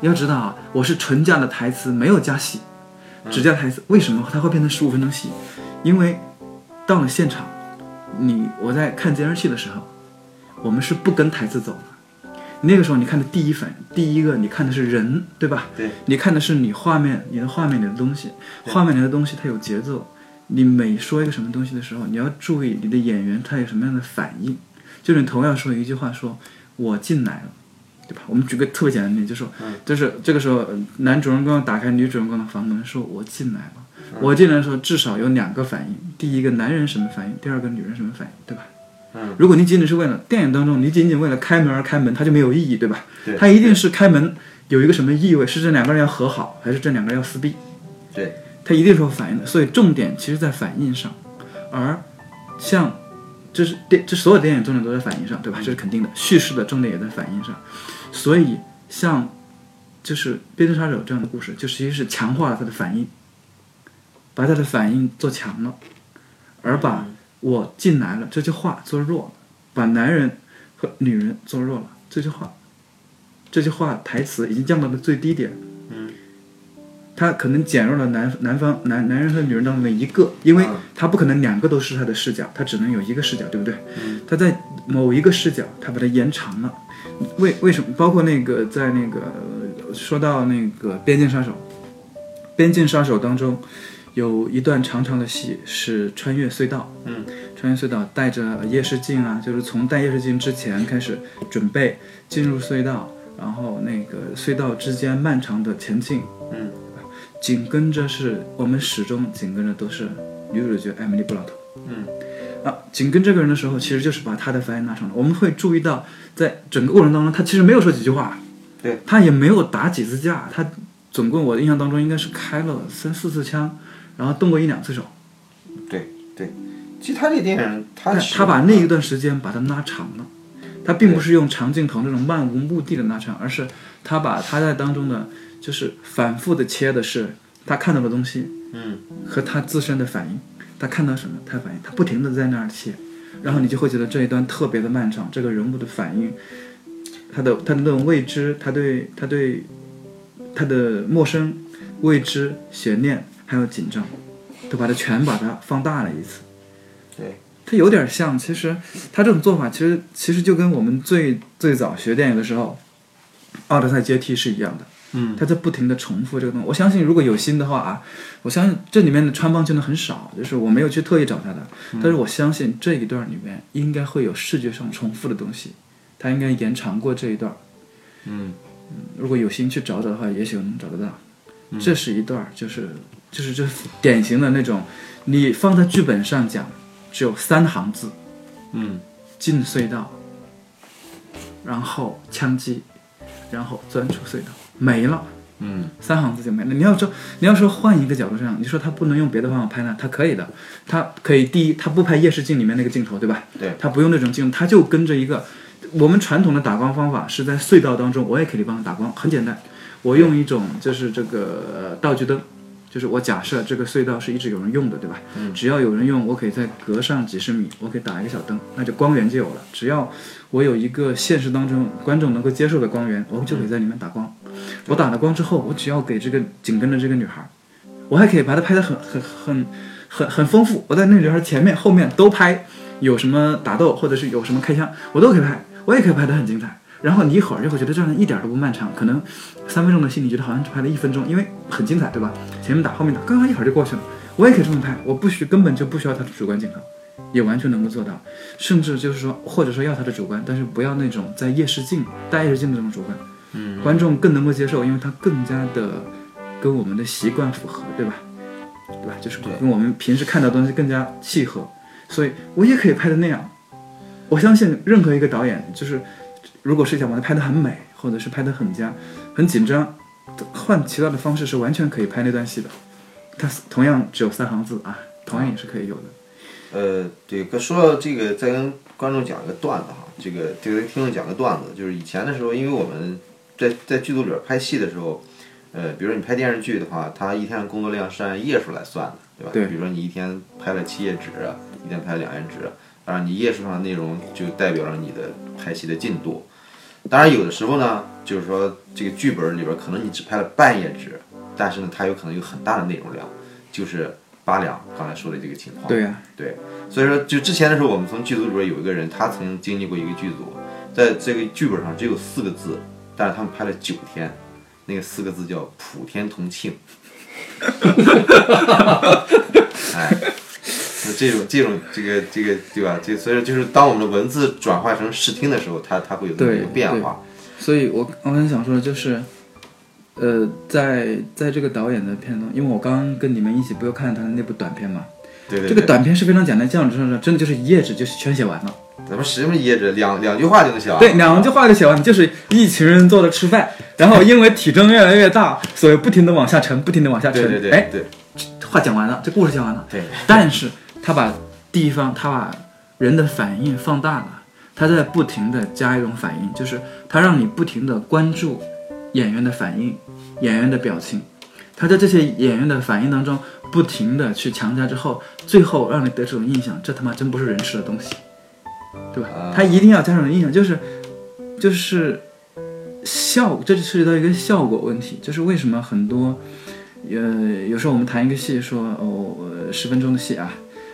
Speaker 2: 要知道啊，我是纯加的台词，没有加戏，只加台词。为什么它会变成十五分钟戏？因为到了现场，你我在看监视器的时候，我们是不跟台词走的。那个时候你看的第一反应，第一个你看的是人，对吧？
Speaker 3: 对，
Speaker 2: 你看的是你画面，你的画面里的东西，画面里的东西它有节奏。你每说一个什么东西的时候，你要注意你的演员他有什么样的反应。就是你同样说一句话说，我进来了，对吧？我们举个特别简单的例子，就说，就是这个时候呃男主人公打开女主人公的房门，说我进来了。我进来的时候，至少有两个反应：第一个，男人什么反应；第二个，女人什么反应，对吧？
Speaker 3: 嗯，
Speaker 2: 如果你仅仅是为了电影当中，你仅仅为了开门而开门，它就没有意义，对吧？
Speaker 3: 对
Speaker 2: 它一定是开门有一个什么意味？是这两个人要和好，还是这两个人要撕逼？
Speaker 3: 对，
Speaker 2: 它一定是有反应的。所以重点其实在反应上，而像这是电，这所有电影重点都在反应上，对吧？这是肯定的。叙事的重点也在反应上，所以像就是《边境杀手》这样的故事，就实际是强化了他的反应，把他的反应做强了，而把我进来了这句话做弱了，把男人和女人做弱了这句话，这句话台词已经降到了最低点。他可能减弱了男男方男男人和女人当中的一个，因为
Speaker 3: 嗯
Speaker 2: 他不可能两个都是他的视角，他只能有一个视角，对不对？他在某一个视角，他把它延长了。为为什么？包括那个在那个呃说到那个《边境杀手》，《边境杀手》当中有一段长长的戏是穿越隧道，
Speaker 3: 嗯，
Speaker 2: 穿越隧道带着夜视镜啊，就是从戴夜视镜之前开始准备进入隧道，然后那个隧道之间漫长的前进，
Speaker 3: 嗯，
Speaker 2: 紧跟着是我们始终紧跟着都是女主角艾米丽·布朗特。
Speaker 3: 嗯，
Speaker 2: 啊，紧跟这个人的时候，其实就是把他的发言拉长了。我们会注意到，在整个过程当中，他其实没有说几句话，
Speaker 3: 对
Speaker 2: 他也没有打几次架，他总共我的印象当中应该是开了三四次枪，然后动过一两次手。
Speaker 3: 对对。其实他这电影，他
Speaker 2: 他把那一段时间把它拉长了，他并不是用长镜头那种漫无目的的拉长，而是他把他在当中的就是反复的切的是他看到的东西，
Speaker 3: 嗯，
Speaker 2: 和他自身的反应，他看到什么他反应，他不停的在那儿切，然后你就会觉得这一段特别的漫长，这个人物的反应，他的他的那种未知，他对他对他的陌生、未知、悬念还有紧张，都把它全把它放大了一次。
Speaker 3: 对，
Speaker 2: 它有点像，其实他这种做法，其实其实就跟我们最最早学电影的时候，《奥德赛阶梯》是一样的。
Speaker 3: 嗯，
Speaker 2: 他在不停的重复这个东西。我相信，如果有心的话啊，我相信这里面的穿帮真的很少，就是我没有去特意找他的，但是我相信这一段里面应该会有视觉上重复的东西，他应该延长过这一段。
Speaker 3: 嗯。
Speaker 2: 如果有心去找找的话，也许能找得到。这是一段，就是就是就是典型的那种，你放在剧本上讲，只有三行字，
Speaker 3: 嗯。
Speaker 2: 进隧道，然后枪击，然后钻出隧道，没了，
Speaker 3: 嗯
Speaker 2: 三行字就没了。你要说你要说换一个角度上，你说他不能用别的方法拍呢？他可以的，他可以第一，他不拍夜视镜里面那个镜头，对吧？
Speaker 3: 对
Speaker 2: 他不用那种镜头，他就跟着一个我们传统的打光方法是在隧道当中，我也可以帮他打光，很简单，我用一种就是这个呃道具灯。就是我假设这个隧道是一直有人用的，对吧？
Speaker 3: 嗯
Speaker 2: 只要有人用，我可以再隔上几十米，我可以打一个小灯，那就光源就有了。只要我有一个现实当中观众能够接受的光源，我就可以在里面打光。我打了光之后，我只要给这个紧跟着这个女孩，我还可以把它拍得很很很很很丰富。我在那女孩前面、后面都拍，有什么打斗或者是有什么开枪，我都可以拍，我也可以拍得很精彩。然后你一会儿就会觉得这样一点都不漫长，可能三分钟的戏你觉得好像只拍了一分钟，因为很精彩，对吧？前面打后面打，刚刚一会儿就过去了。我也可以这么拍，我不需根本就不需要他的主观镜头，也完全能够做到。甚至就是说，或者说要他的主观，但是不要那种在夜视镜戴夜视镜的这种主观，
Speaker 3: 嗯，
Speaker 2: 观众更能够接受，因为他更加的跟我们的习惯符合，对吧？对吧？就是跟我们平时看到的东西更加契合，所以我也可以拍的那样。我相信任何一个导演，就是如果是想把它拍得很美，或者是拍得很佳很紧张，换其他的方式是完全可以拍那段戏的。它同样只有三行字啊，同样也是可以有的。
Speaker 3: 呃，对，跟说到这个，再跟观众讲一个段子哈，这个这个听众讲个段子，就是以前的时候，因为我们在在剧组里边拍戏的时候，呃，比如说你拍电视剧的话，它一天的工作量是按页数来算的，对吧？
Speaker 2: 对
Speaker 3: 比如说你一天拍了七页纸，一天拍了两页纸，当然你页数上的内容就代表了你的拍戏的进度。当然有的时候呢，就是说这个剧本里边可能你只拍了半页纸，但是呢，它有可能有很大的内容量，就是八两刚才说的这个情况。
Speaker 2: 对呀、
Speaker 3: 对，所以说就之前的时候，我们从剧组里边有一个人，他曾经经历过一个剧组，在这个剧本上只有四个字，但是他们拍了九天，那个四个字叫“普天同庆”。哎，那这种这种这个这个对吧？就所以说就是当我们的文字转化成视听的时候，它它会有那么一个变化。
Speaker 2: 所以我我很想说的就是，呃，在在这个导演的片中，因为我刚刚跟你们一起不又看了他的那部短片嘛，
Speaker 3: 对对对，
Speaker 2: 这个短片是非常简单，这样子说真的就是一页纸就全写完了。
Speaker 3: 咱们什么一页纸，两两句话就能写完。
Speaker 2: 对，两句话就写完，就是一群人坐着吃饭，然后因为体重越来越大，所以不停的往下沉，不停的往下沉。
Speaker 3: 对对对
Speaker 2: 哎，
Speaker 3: 对
Speaker 2: 话讲完了，这故事讲完了。
Speaker 3: 对，
Speaker 2: 但是他把地方，他把人的反应放大了，他在不停的加一种反应，就是他让你不停的关注演员的反应、演员的表情，他在这些演员的反应当中不停的去强加之后，最后让你得这种印象，这他妈真不是人吃的东西，对吧？
Speaker 3: 啊
Speaker 2: 他一定要加上印象，就是就是效，这就涉及到一个效果问题，就是为什么很多。呃，有时候我们谈一个戏说，哦，呃十分钟的戏啊，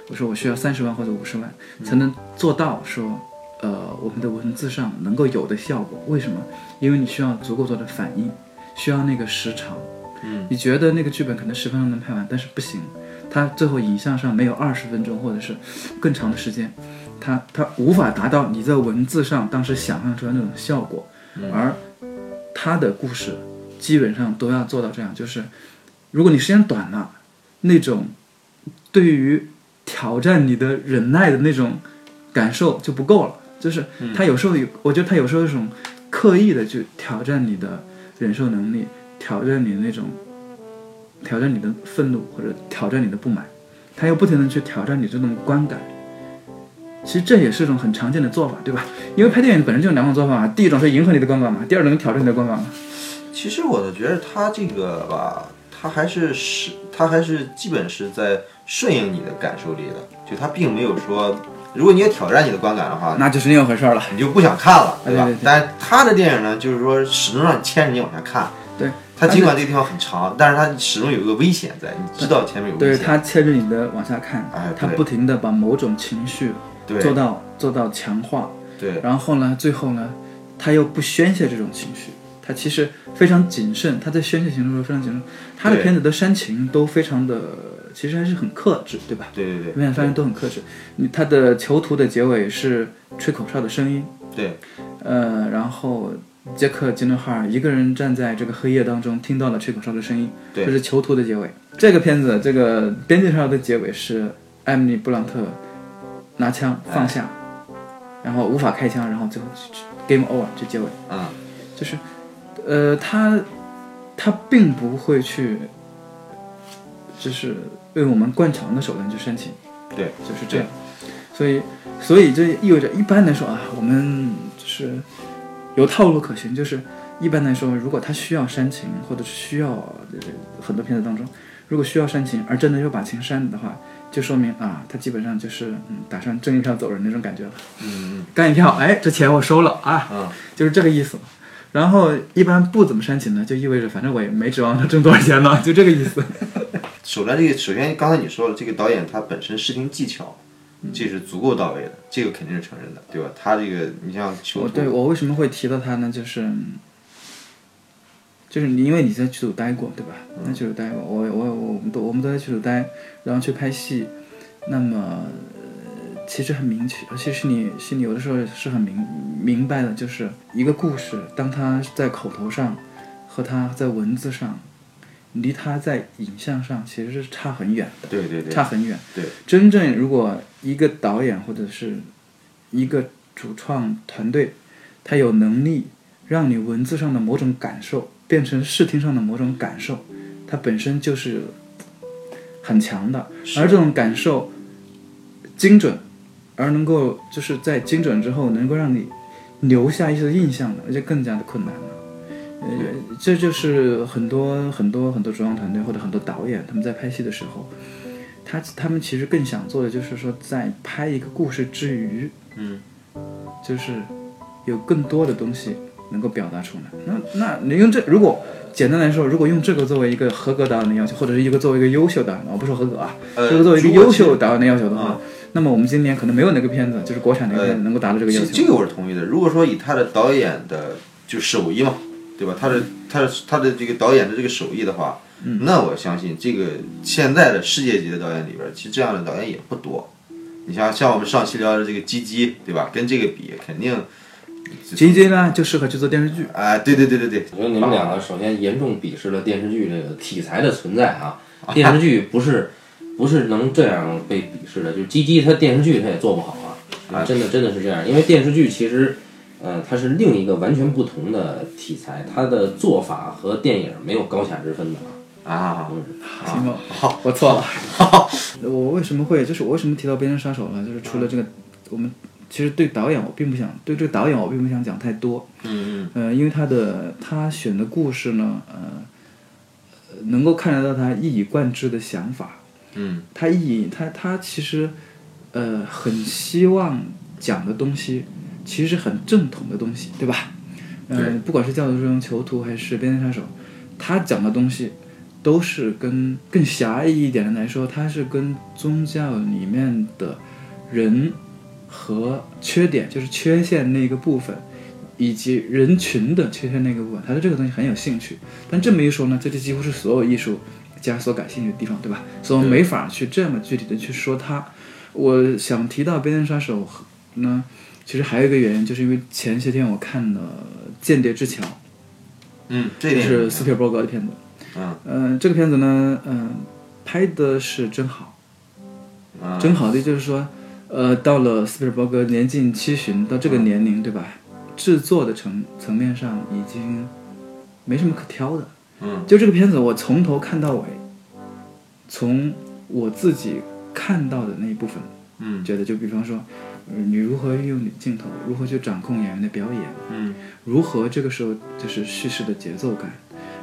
Speaker 2: 我说我需要三十万或者五十万才能做到说，呃，我们的文字上能够有的效果。为什么？因为你需要足够多的反应，需要那个时长。
Speaker 3: 嗯，
Speaker 2: 你觉得那个剧本可能十分钟能拍完，但是不行，它最后影像上没有二十分钟或者是更长的时间，它它无法达到你在文字上当时想象出来那种效果，而他的故事基本上都要做到这样，就是如果你时间短了，那种对于挑战你的忍耐的那种感受就不够了。就是他有时候有，我觉得他有时候有一种刻意的去挑战你的忍受能力，挑战你的那种，挑战你的愤怒或者挑战你的不满，他又不停的去挑战你这种观感。其实这也是一种很常见的做法，对吧？因为拍电影本身就有两种做法嘛，第一种是迎合你的观感嘛，第二种是挑战你的观感嘛。
Speaker 3: 其实我倒觉得他这个吧，他还是是，他还是基本是在顺应你的感受力的，就他并没有说，如果你也挑战你的观感的话，
Speaker 2: 那就是另一回事儿了。
Speaker 3: 你就不想看了，对吧？
Speaker 2: 对对对
Speaker 3: 但是他的电影呢，就是说始终让你牵着你往下看。
Speaker 2: 对，
Speaker 3: 他尽管这个地方很长，但是他始终有一个危险在，你知道前面有危险
Speaker 2: 对
Speaker 3: 险。
Speaker 2: 他牵着你的往下看，
Speaker 3: 哎对
Speaker 2: 他不停的把某种情绪做到做到强化，
Speaker 3: 对
Speaker 2: 然后呢，最后呢，他又不宣泄这种情绪，他其实非常谨慎，他在宣泄情绪的时候非常谨慎，他的片子的煽情都非常的，其实还是很克制，对吧？
Speaker 3: 对对对，
Speaker 2: 表演发现都很克制。你他的囚徒的结尾是吹口哨的声音，
Speaker 3: 对。
Speaker 2: 呃，然后杰克·吉伦哈尔一个人站在这个黑夜当中，听到了吹口哨的声音，
Speaker 3: 对。
Speaker 2: 这是囚徒的结尾。这个片子这个边界上的结尾是艾米丽·布朗特拿枪放下，然后无法开枪，然后最后 game over 就结尾，
Speaker 3: 嗯，
Speaker 2: 就是呃，他他并不会去，就是用我们惯常的手段去煽情，
Speaker 3: 对，
Speaker 2: 就是这样。所以，所以这意味着一般来说啊，我们就是有套路可循，就是一般来说，如果他需要煽情，或者是需要呃很多片子当中，如果需要煽情，而真的又把情煽了的话，就说明啊，他基本上就是嗯，打算挣一票走人那种感觉了。
Speaker 3: 嗯
Speaker 2: 干一票，哎，这钱我收了啊，
Speaker 3: 嗯
Speaker 2: 就是这个意思。然后一般不怎么煽情呢，就意味着反正我也没指望他挣多少钱呢，就这个意思。
Speaker 3: 首先这个首先刚才你说了，这个导演他本身视听技巧，
Speaker 2: 嗯
Speaker 3: 这是足够到位的，这个肯定是承认的，对吧？他这个你像
Speaker 2: 我对我为什么会提到他呢？就是，就是你因为你在剧组待过，对吧？在剧组待过，我我我们都我们都在剧组待，然后去拍戏，那么、呃、其实很明确，其实你心里有的时候是很明明白的，就是一个故事，当它在口头上和它在文字上，离他在影像上其实是差很远的。
Speaker 3: 对对对，
Speaker 2: 差很远。
Speaker 3: 对，
Speaker 2: 真正如果一个导演或者是一个主创团队，他有能力让你文字上的某种感受变成视听上的某种感受，它本身就是很强的。而这种感受精准，而能够就是在精准之后能够让你留下一些印象的，而且更加的困难了。呃，这就是很多很多很多主创团队或者很多导演他们在拍戏的时候，他他们其实更想做的就是说，在拍一个故事之余，
Speaker 3: 嗯，
Speaker 2: 就是有更多的东西能够表达出来。那那你用这，如果简单来说，如果用这个作为一个合格导演的要求，或者是一个作为一个优秀导演的，我不说合格啊，
Speaker 3: 呃
Speaker 2: 这个作为一个优秀导演的要求的话，
Speaker 3: 啊
Speaker 2: 那么我们今年可能没有哪个片子，就是国产的片子能够达到这个要求。
Speaker 3: 这这个我是同意的。如果说以他的导演的就手艺嘛，对吧？他的他的他的这个导演的这个手艺的话，
Speaker 2: 嗯
Speaker 3: 那我相信这个现在的世界级的导演里边，其实这样的导演也不多。你像像我们上期聊的这个基基，对吧？跟这个比，肯定
Speaker 2: 吉吉呢就适合去做电视剧。
Speaker 3: 哎，对对对对对，
Speaker 1: 我觉得你们两个首先严重鄙视了电视剧这个题材的存在啊！电视剧不是不是能这样被鄙视的，就是鸡鸡它电视剧它也做不好啊啊，真的真的是这样，因为电视剧其实呃它是另一个完全不同的题材，它的做法和电影没有高下之分的啊。
Speaker 3: 啊，
Speaker 2: 行吧，好，我错了。我为什么会就是我为什么提到《边缘杀手》呢？就是除了这个，我们其实对导演我并不想对这个导演我并不想讲太多。
Speaker 3: 嗯
Speaker 2: 呃，因为他的他选的故事呢，呃，呃能够看得到他一以贯之的想法。
Speaker 3: 嗯
Speaker 2: 他以他他其实呃很希望讲的东西，其实很正统的东西，对吧？
Speaker 3: 嗯
Speaker 2: 呃，不管是《教徒之中囚徒》还是《边缘杀手》，他讲的东西都是跟更狭义一点的来说，它是跟宗教里面的人和缺点，就是缺陷那个部分。以及人群的缺陷那个部分，他对这个东西很有兴趣。但这么一说呢，这就几乎是所有艺术家所感兴趣的地方，对吧？所以我们没法去这么具体的去说它。我想提到《边缘杀手》呢，其实还有一个原因，就是因为前些天我看了《间谍之桥》，
Speaker 3: 嗯，这
Speaker 2: 是斯皮尔伯格的片子。
Speaker 3: 嗯。
Speaker 2: 嗯、这个片子呢，嗯、拍的是真好，
Speaker 3: 啊。
Speaker 2: 真好的就是说，呃，到了斯皮尔伯格年近七旬，到这个年龄，对吧？制作的层层面上已经没什么可挑的。
Speaker 3: 嗯。
Speaker 2: 就这个片子，我从头看到尾，从我自己看到的那一部分，
Speaker 3: 嗯。
Speaker 2: 觉得就比方说，嗯，你如何运用你的镜头，如何去掌控演员的表演，
Speaker 3: 嗯
Speaker 2: 如何这个时候就是叙事的节奏感，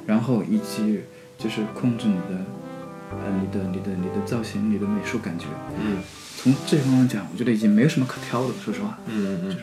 Speaker 2: 然后以及就是控制你的，呃，你的你的你的造型、你的美术感觉。
Speaker 3: 嗯
Speaker 2: 从这方面讲，我觉得已经没有什么可挑的，说实话，
Speaker 3: 嗯嗯就是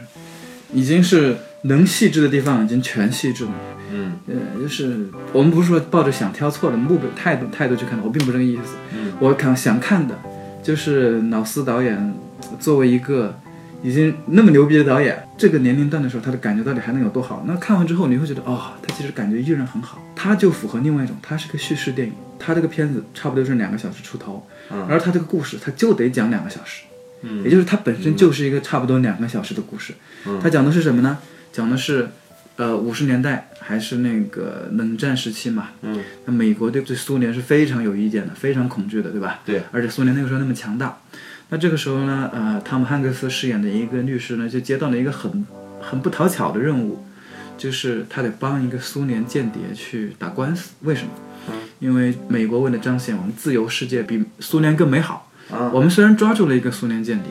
Speaker 2: 已经是能细致的地方已经全细致了。
Speaker 3: 嗯
Speaker 2: 呃，就是我们不是说抱着想挑错的目标态度态度去看的，我并不是这个意思。
Speaker 3: 嗯
Speaker 2: 我看想看的，就是老斯导演作为一个已经那么牛逼的导演，这个年龄段的时候，他的感觉到底还能有多好？那看完之后，你会觉得，哦，他其实感觉依然很好。他就符合另外一种，他是个叙事电影，他这个片子差不多是两个小时出头，
Speaker 3: 嗯
Speaker 2: 而他这个故事他就得讲两个小时，
Speaker 3: 嗯
Speaker 2: 也就是他本身就是一个差不多两个小时的故事。他讲的是什么呢？讲的是，呃，五十年代还是那个冷战时期嘛。
Speaker 3: 嗯。
Speaker 2: 那美国对对苏联是非常有意见的，非常恐惧的，对吧？
Speaker 3: 对。
Speaker 2: 而且苏联那个时候那么强大，那这个时候呢，呃，汤姆汉克斯饰演的一个律师呢，就接到了一个很很不讨巧的任务，就是他得帮一个苏联间谍去打官司。为什么？因为美国为了彰显我们自由世界比苏联更美好，我们虽然抓住了一个苏联间谍，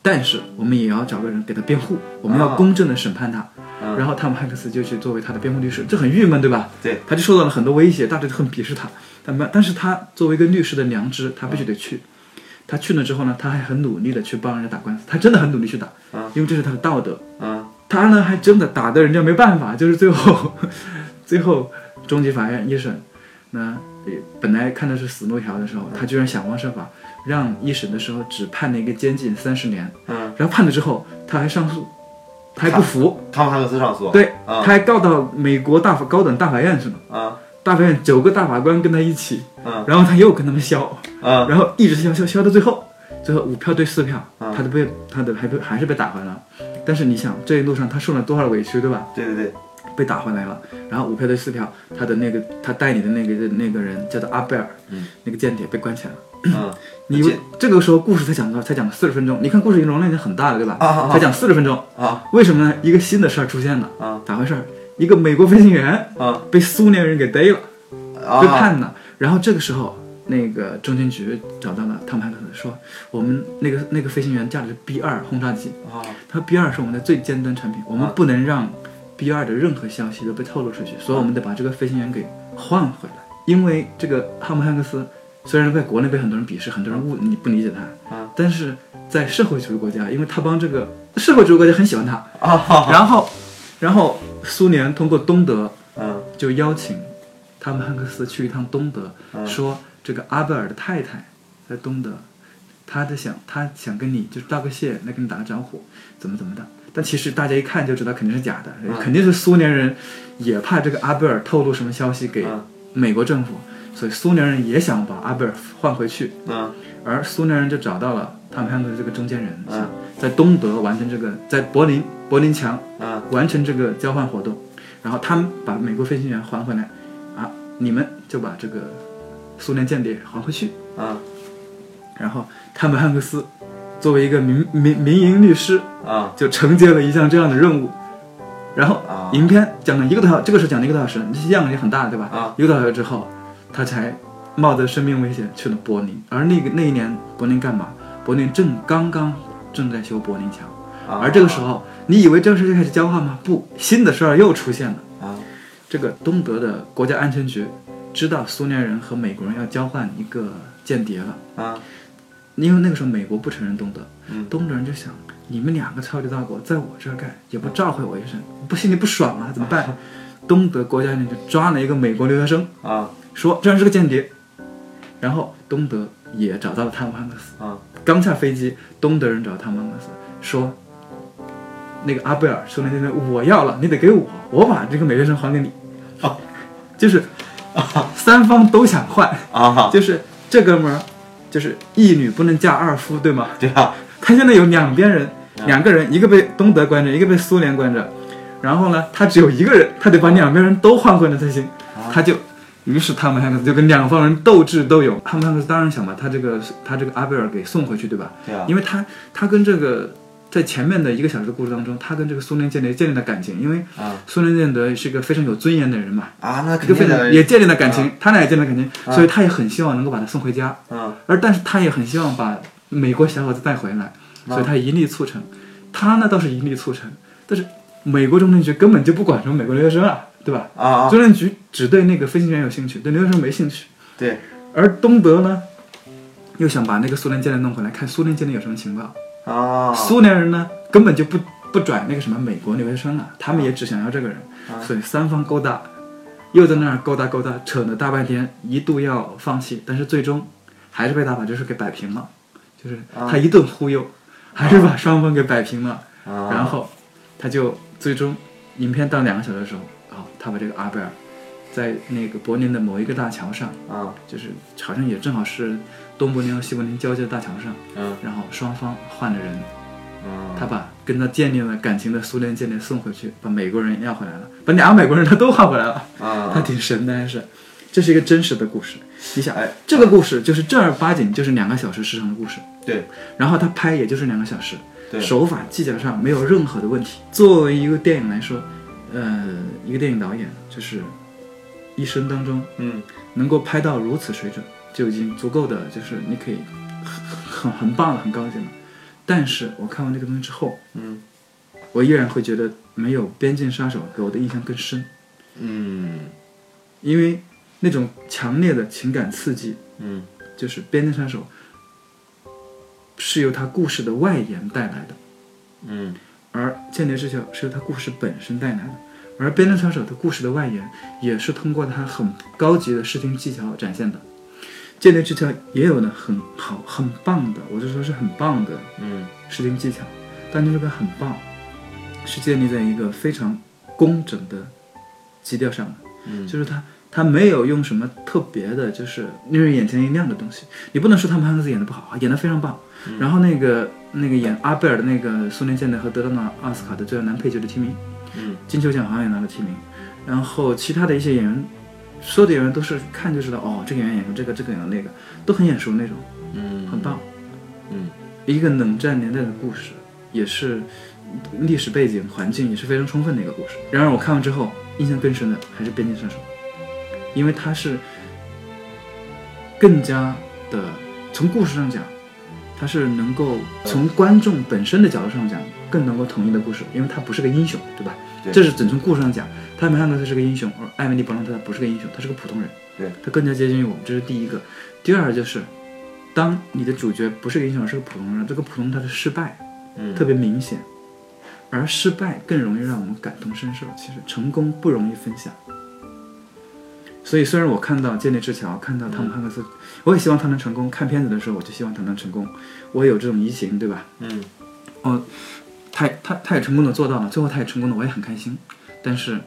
Speaker 2: 但是我们也要找个人给他辩护，我们要公正的审判他。然后汤姆汉克斯就去作为他的辩护律师，这很郁闷，对吧？
Speaker 3: 对，
Speaker 2: 他就受到了很多威胁，大家都很鄙视他。但没，但是他作为一个律师的良知，他必须得去。他去了之后呢，他还很努力的去帮人家打官司，他真的很努力去打，因为这是他的道德。
Speaker 3: 啊。
Speaker 2: 他呢还真的打的人家没办法，就是最后，最后中级法院一审，那呃本来看的是死路一条的时候，他居然想方设法让一审的时候只判了一个监禁三十年，
Speaker 3: 嗯，
Speaker 2: 然后判了之后他还上诉，他还不服，
Speaker 3: 汤姆汉克斯上诉。
Speaker 2: 对，
Speaker 3: 啊。
Speaker 2: 他还告到美国大法高等大法院去了，
Speaker 3: 啊。
Speaker 2: 大法院九个大法官跟他一起，
Speaker 3: 嗯。
Speaker 2: 然后他又跟他们削，
Speaker 3: 啊
Speaker 2: 然后一直削削削到最后，最后五票对四票，
Speaker 3: 嗯
Speaker 2: 他都被他的还被还是被打回来了。但是你想，这一路上他受了多少委屈，对吧？
Speaker 3: 对对对，
Speaker 2: 被打回来了，然后五票对四票，他的那个他带你的那个那个人叫做阿贝尔，
Speaker 3: 嗯，
Speaker 2: 那个间谍被关起来了。
Speaker 3: 嗯
Speaker 2: 你这个时候故事才讲到才讲了四十分钟，你看故事容量已经很大了，对吧？
Speaker 3: 啊啊啊
Speaker 2: 才讲四十分钟，
Speaker 3: 啊
Speaker 2: 为什么呢？一个新的事儿出现了，
Speaker 3: 啊
Speaker 2: 咋回事儿？一个美国飞行员
Speaker 3: 啊
Speaker 2: 被苏联人给逮了，
Speaker 3: 啊
Speaker 2: 被判了。然后这个时候，那个中情局找到了汤姆汉克斯，说我们那个那个飞行员驾的是 B 二轰炸机，
Speaker 3: 啊。
Speaker 2: 他 B 二是我们的最尖端产品，我们
Speaker 3: 啊。
Speaker 2: 不能让 B 二的任何消息都被透露出去，所以我们得把这个飞行员给换回来。因为这个汤姆汉克斯虽然在国内被很多人鄙视，很多人误你不理解他，
Speaker 3: 啊。
Speaker 2: 但是在社会主义国家，因为他帮这个社会主义国家很喜欢他，
Speaker 3: 啊。
Speaker 2: 然后然后苏联通过东德
Speaker 3: 嗯。
Speaker 2: 就邀请汤姆汉克斯去一趟东德，
Speaker 3: 嗯。
Speaker 2: 说这个阿贝尔的太太在东德，他在想他想跟你就是道个谢，来跟你打个招呼，怎么怎么的。但其实大家一看就知道肯定是假的，
Speaker 3: 嗯
Speaker 2: 肯定是苏联人也怕这个阿贝尔透露什么消息给
Speaker 3: 嗯
Speaker 2: 美国政府，所以苏联人也想把阿贝尔换回去。
Speaker 3: 啊。
Speaker 2: 而苏联人就找到了他们汉克斯这个中间人，
Speaker 3: 嗯
Speaker 2: 在东德完成这个，在柏林柏林墙
Speaker 3: 嗯
Speaker 2: 完成这个交换活动，然后他们把美国飞行员还回来，啊，你们就把这个苏联间谍还回去。
Speaker 3: 啊
Speaker 2: 然后汤姆汉克斯作为一个民民民营律师，
Speaker 3: 啊
Speaker 2: 就承接了一项这样的任务。然后
Speaker 3: 啊
Speaker 2: 影片讲了一个多小，这个是讲了一个多小时，量也很大，对吧？
Speaker 3: 啊
Speaker 2: 一个多小时之后，他才冒着生命危险去了柏林。而那个那一年，柏林干嘛？柏林正刚刚正在修柏林墙。
Speaker 3: 啊！
Speaker 2: 而这个时候，你以为这个事就开始交换吗？不，新的事儿又出现了。
Speaker 3: 啊
Speaker 2: 这个东德的国家安全局知道苏联人和美国人要交换一个间谍了，
Speaker 3: 啊。
Speaker 2: 因为那个时候美国不承认东德，
Speaker 3: 嗯。
Speaker 2: 东德人就想，你们两个超级大国在我这儿干，也不召回我一声，不心里不爽啊，怎么办？东德国家安全局抓了一个美国留学生，
Speaker 3: 啊。
Speaker 2: 说这人是个间谍，然后东德也找到了汤姆汉克斯，
Speaker 3: 啊。
Speaker 2: 刚下飞机，东德人找汤姆汉克斯说，那个阿贝尔说那些我要了，你得给我，我把这个美学生还给你。哦，就是三方都想换，
Speaker 3: 啊！
Speaker 2: 就是这哥们儿就是一女不能嫁二夫，对吗？
Speaker 3: 对啊，
Speaker 2: 他现在有两边人，两个人，一个被东德关着，一个被苏联关着，然后呢，他只有一个人，他得把两边人都换回来才行，他就。于是他们汉克斯就跟两方人斗智斗勇。他们汉克斯当然想把他这个他这个阿贝尔给送回去，对吧？
Speaker 3: 对啊，
Speaker 2: 因为他他跟这个在前面的一个小时的故事当中，他跟这个苏联间谍建立了感情，因为
Speaker 3: 啊
Speaker 2: 苏联间谍是一个非常有尊严的人嘛，
Speaker 3: 啊，那
Speaker 2: 个非
Speaker 3: 肯定的，
Speaker 2: 常也建立了感情，他俩也建立了感情，所以他也很希望能够把他送回家，
Speaker 3: 啊
Speaker 2: 而但是他也很希望把美国小伙子带回来，所以他一力促成。他呢倒是一力促成，但是美国中情局根本就不管什么美国留学生啊，对吧？
Speaker 3: 啊啊，
Speaker 2: 中情局只对那个飞行员有兴趣，对留学生没兴趣。
Speaker 3: 对
Speaker 2: 而东德呢，又想把那个苏联间谍弄回来，看苏联间谍有什么情报。
Speaker 3: 啊，
Speaker 2: 苏联人呢，根本就不不转那个什么美国留学生了，他们也只想要这个人，所以三方勾搭，又在那儿勾搭勾搭，扯了大半天，一度要放弃，但是最终还是被他把这事给摆平了，就是他一顿忽悠，还是把双方给摆平了，
Speaker 3: 啊
Speaker 2: 然后他就最终影片到两个小时的时候，啊、他把这个阿贝尔在那个柏林的某一个大桥上，
Speaker 3: 啊
Speaker 2: 就是好像也正好是东柏林和西柏林交界的大桥上，
Speaker 3: 嗯。
Speaker 2: 然后双方换了人。
Speaker 3: 嗯。
Speaker 2: 他把跟他建立了感情的苏联间谍送回去，把美国人要回来了，把两个美国人他都换回来了，
Speaker 3: 啊。
Speaker 2: 他挺神的，还是。这是一个真实的故事，你想，
Speaker 3: 哎。
Speaker 2: 这个故事就是正儿八经就是两个小时时长的故事，
Speaker 3: 对。
Speaker 2: 然后他拍也就是两个小时，
Speaker 3: 对。
Speaker 2: 手法技巧上没有任何的问题。作为一个电影来说，呃，一个电影导演就是一生当中
Speaker 3: 嗯。
Speaker 2: 能够拍到如此水准，就已经足够的，就是你可以很很很棒了，很高兴了。但是我看完这个东西之后，
Speaker 3: 嗯。
Speaker 2: 我依然会觉得没有《边境杀手》给我的印象更深，
Speaker 3: 嗯。
Speaker 2: 因为那种强烈的情感刺激，
Speaker 3: 嗯。
Speaker 2: 就是《边境杀手》是由它故事的外延带来的，
Speaker 3: 嗯。
Speaker 2: 而《间谍之桥》是由它故事本身带来的，而《边境杀手》的故事的外延也是通过他很高级的视听技巧展现的。《间谍之桥》也有呢很好很棒的，我就说是很棒的
Speaker 3: 嗯
Speaker 2: 视听技巧，但这个很棒，是建立在一个非常工整的基调上的。
Speaker 3: 嗯
Speaker 2: 就是他他没有用什么特别的，就是令人眼前一亮的东西。你不能说他们汉克斯演的不好，演的非常棒。然后那个那个演阿贝尔的那个苏联间谍和得到了奥斯卡的最佳男配角的提名，
Speaker 3: 嗯
Speaker 2: 金球奖好像也拿了提名。然后其他的一些演员，所有的演员都是看就知道，哦，这个演员演过这个，这个演过那个，都很眼熟那种，
Speaker 3: 嗯
Speaker 2: 很棒。
Speaker 3: 嗯
Speaker 2: 一个冷战年代的故事，也是历史背景环境也是非常充分的一个故事。然而我看完之后，印象更深的还是《边境杀手》，因为它是更加的从故事上讲，它是能够从观众本身的角度上讲更能够统一的故事，因为他不是个英雄，对吧？
Speaker 3: 对
Speaker 2: 这是整从故事上讲，汤姆汉克斯是个英雄，而艾米丽·勃朗特不是个英雄，他是个普通人。
Speaker 3: 对，
Speaker 2: 他更加接近于我们，这是第一个。第二就是，当你的主角不是个英雄，而是个普通人，这个普通他的失败
Speaker 3: 嗯
Speaker 2: 特别明显，而失败更容易让我们感同身受。其实成功不容易分享。所以，虽然我看到《建立之桥》，看到汤姆汉克斯，我也希望他能成功。看片子的时候，我就希望他能成功，我有这种移情，对吧？
Speaker 3: 嗯
Speaker 2: 哦，他他他也成功的做到了，最后他也成功的，我也很开心。但是，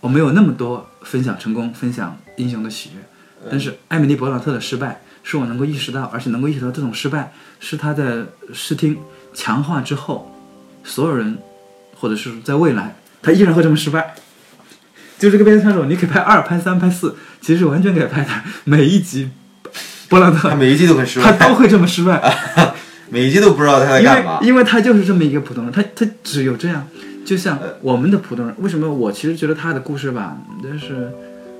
Speaker 2: 我没有那么多分享成功、分享英雄的喜悦。但是艾米丽·勃朗特的失败，是我能够意识到，而且能够意识到这种失败是他在视听强化之后，所有人或者是在未来，他依然会这么失败。就这个变形杀手，你可以拍二、拍三、拍四，其实完全可以拍他每一集，勃朗特
Speaker 3: 他每一集都很失败他，
Speaker 2: 都会这么失败，
Speaker 3: 每一集都不知道他在干嘛。
Speaker 2: 因为他就是这么一个普通人，他他只有这样，就像
Speaker 3: 呃
Speaker 2: 我们的普通人，为什么我其实觉得他的故事吧，就是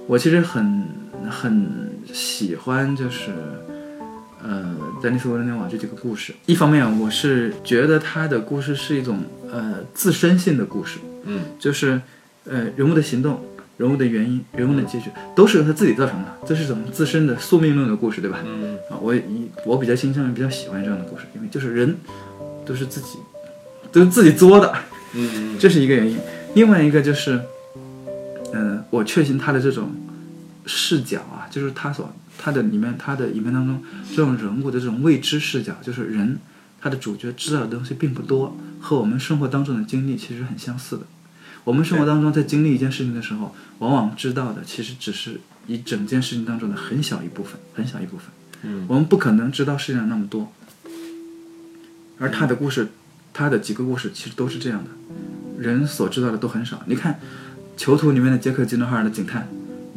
Speaker 2: 我其实很很喜欢，就是呃，丹尼斯·维伦纽瓦这几个故事。一方面，我是觉得他的故事是一种呃自身性的故事，
Speaker 3: 嗯，
Speaker 2: 就是呃人物的行动、人物的原因、人物的结局都是由他自己造成的，这是一种自身的宿命论的故事，对吧？
Speaker 3: 嗯
Speaker 2: 啊，我以我比较倾向于比较喜欢这样的故事，因为就是人都是自己都是自己作的，
Speaker 3: 嗯
Speaker 2: 这是一个原因。另外一个就是，呃，我确信他的这种视角啊，就是他所他的里面他的影片当中这种人物的这种未知视角，就是人他的主角知道的东西并不多，和我们生活当中的经历其实很相似的。我们生活当中在经历一件事情的时候，往往知道的其实只是一整件事情当中的很小一部分，很小一部分。
Speaker 3: 嗯，
Speaker 2: 我们不可能知道世界上那么多。而他的故事，他的几个故事其实都是这样的，人所知道的都很少。你看《囚徒》里面的杰克·吉诺哈尔的警探，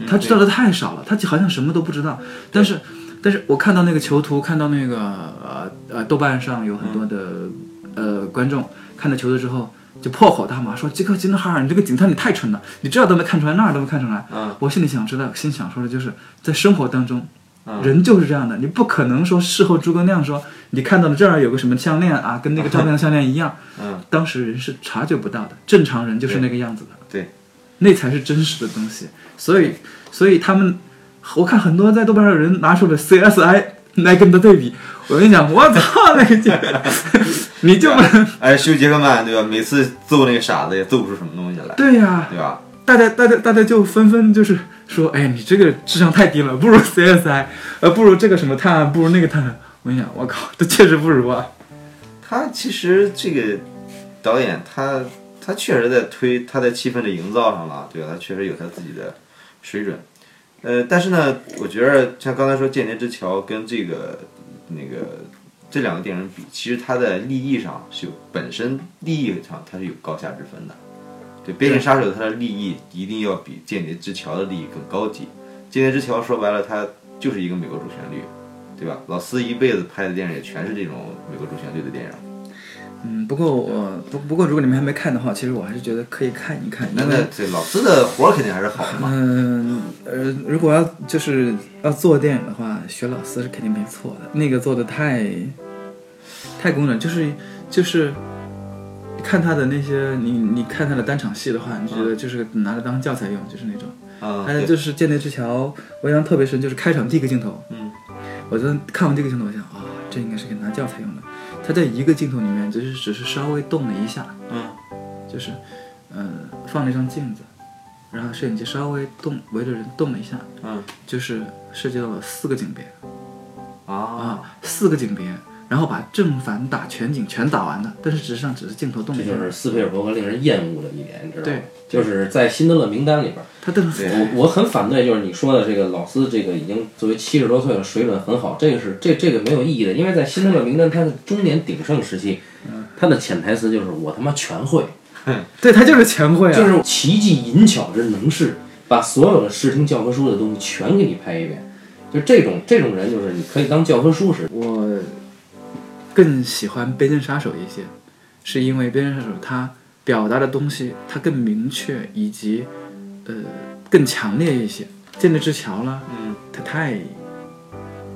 Speaker 2: 他知道的太少了，他好像什么都不知道。但是，但是我看到那个《囚徒》，看到那个呃呃豆瓣上有很多的、呃观众看到《囚徒》之后。就破口大骂说：“杰克·吉伦哈尔，你这个警探你太蠢了，你这儿都没看出来，那儿都没看出来。
Speaker 3: 嗯
Speaker 2: 我心里想知道，心想说的就是，在生活当中，
Speaker 3: 嗯
Speaker 2: 人就是这样的，你不可能说事后诸葛亮说你看到了这儿有个什么项链啊，跟那个照片的项链一样，
Speaker 3: 嗯，
Speaker 2: 当时人是察觉不到的，正常人就是那个样子的，
Speaker 3: 对，
Speaker 2: 那才是真实的东西。所以，所以他们，我看很多在豆瓣上有人拿出了 CSI 来跟他对比，我跟你讲，我操那个劲，你就不能
Speaker 3: 哎，休·杰克曼对吧？每次揍那个傻子也揍不出什么东西来，
Speaker 2: 对呀、
Speaker 3: 对吧？
Speaker 2: 大家大家大家就纷纷就是说，哎，你这个智商太低了，不如 CSI，呃，不如这个什么探案，不如那个探案。我跟你讲，我靠，这确实不如啊。
Speaker 3: 他其实这个导演他他确实在推他在气氛的营造上了，对吧？他确实有他自己的水准。呃，但是呢，我觉得像刚才说《间谍之桥》跟这个那个这两个电影比，其实它在利益上是有本身利益上它是有高下之分的。对，《边境杀手》它的利益一定要比《间谍之桥》的利益更高级。《间谍之桥》说白了，它就是一个美国主旋律，对吧？老斯一辈子拍的电影也全是这种美国主旋律的电影。
Speaker 2: 嗯，不过我不不过如果你们还没看的话，其实我还是觉得可以看一看。
Speaker 3: 那
Speaker 2: 因为
Speaker 3: 那这老师的活儿肯定还是好的嘛。
Speaker 2: 嗯呃，如果要就是要做电影的话，学老师是肯定没错的。那个做的太太工整，就是就是看他的那些，你你看他的单场戏的话，你觉得就是拿着当教材用，就是那种。
Speaker 3: 啊，
Speaker 2: 还有就是《间谍之桥》，我印象特别深，就是开场第一个镜头。
Speaker 3: 嗯，
Speaker 2: 我在看完这个镜头，我想啊、这应该是给拿教材用的。他在一个镜头里面，就是只是稍微动了一下，
Speaker 3: 嗯，
Speaker 2: 就是呃放了一张镜子，然后摄影机稍微动围着人动了一下，
Speaker 3: 嗯。
Speaker 2: 就是涉及到了四个景别。
Speaker 3: 啊。
Speaker 2: 啊，四个景别，然后把正反打全景全打完了，但是实际上只是镜头动了一下。
Speaker 1: 这就是斯皮尔伯格令人厌恶的一点，你知道吗？
Speaker 2: 对，
Speaker 1: 就是在辛德勒名单里边，
Speaker 2: 他瞪
Speaker 3: 对
Speaker 1: 我我很反对，就是你说的这个老斯，这个已经作为七十多岁了，水准很好，这个是这这个没有意义的，因为在辛德勒名单他的中年鼎盛时期，他的潜台词就是我他妈全会，
Speaker 2: 对他就是全会啊，
Speaker 1: 就是奇技淫巧之能事，把所有的视听教科书的东西全给你拍一遍，就这种这种人，就是你可以当教科书使。
Speaker 2: 我更喜欢《边境杀手》一些，是因为《边境杀手》它表达的东西它更明确，以及呃更强烈一些。《间谍之桥》呢，
Speaker 3: 嗯，
Speaker 2: 它太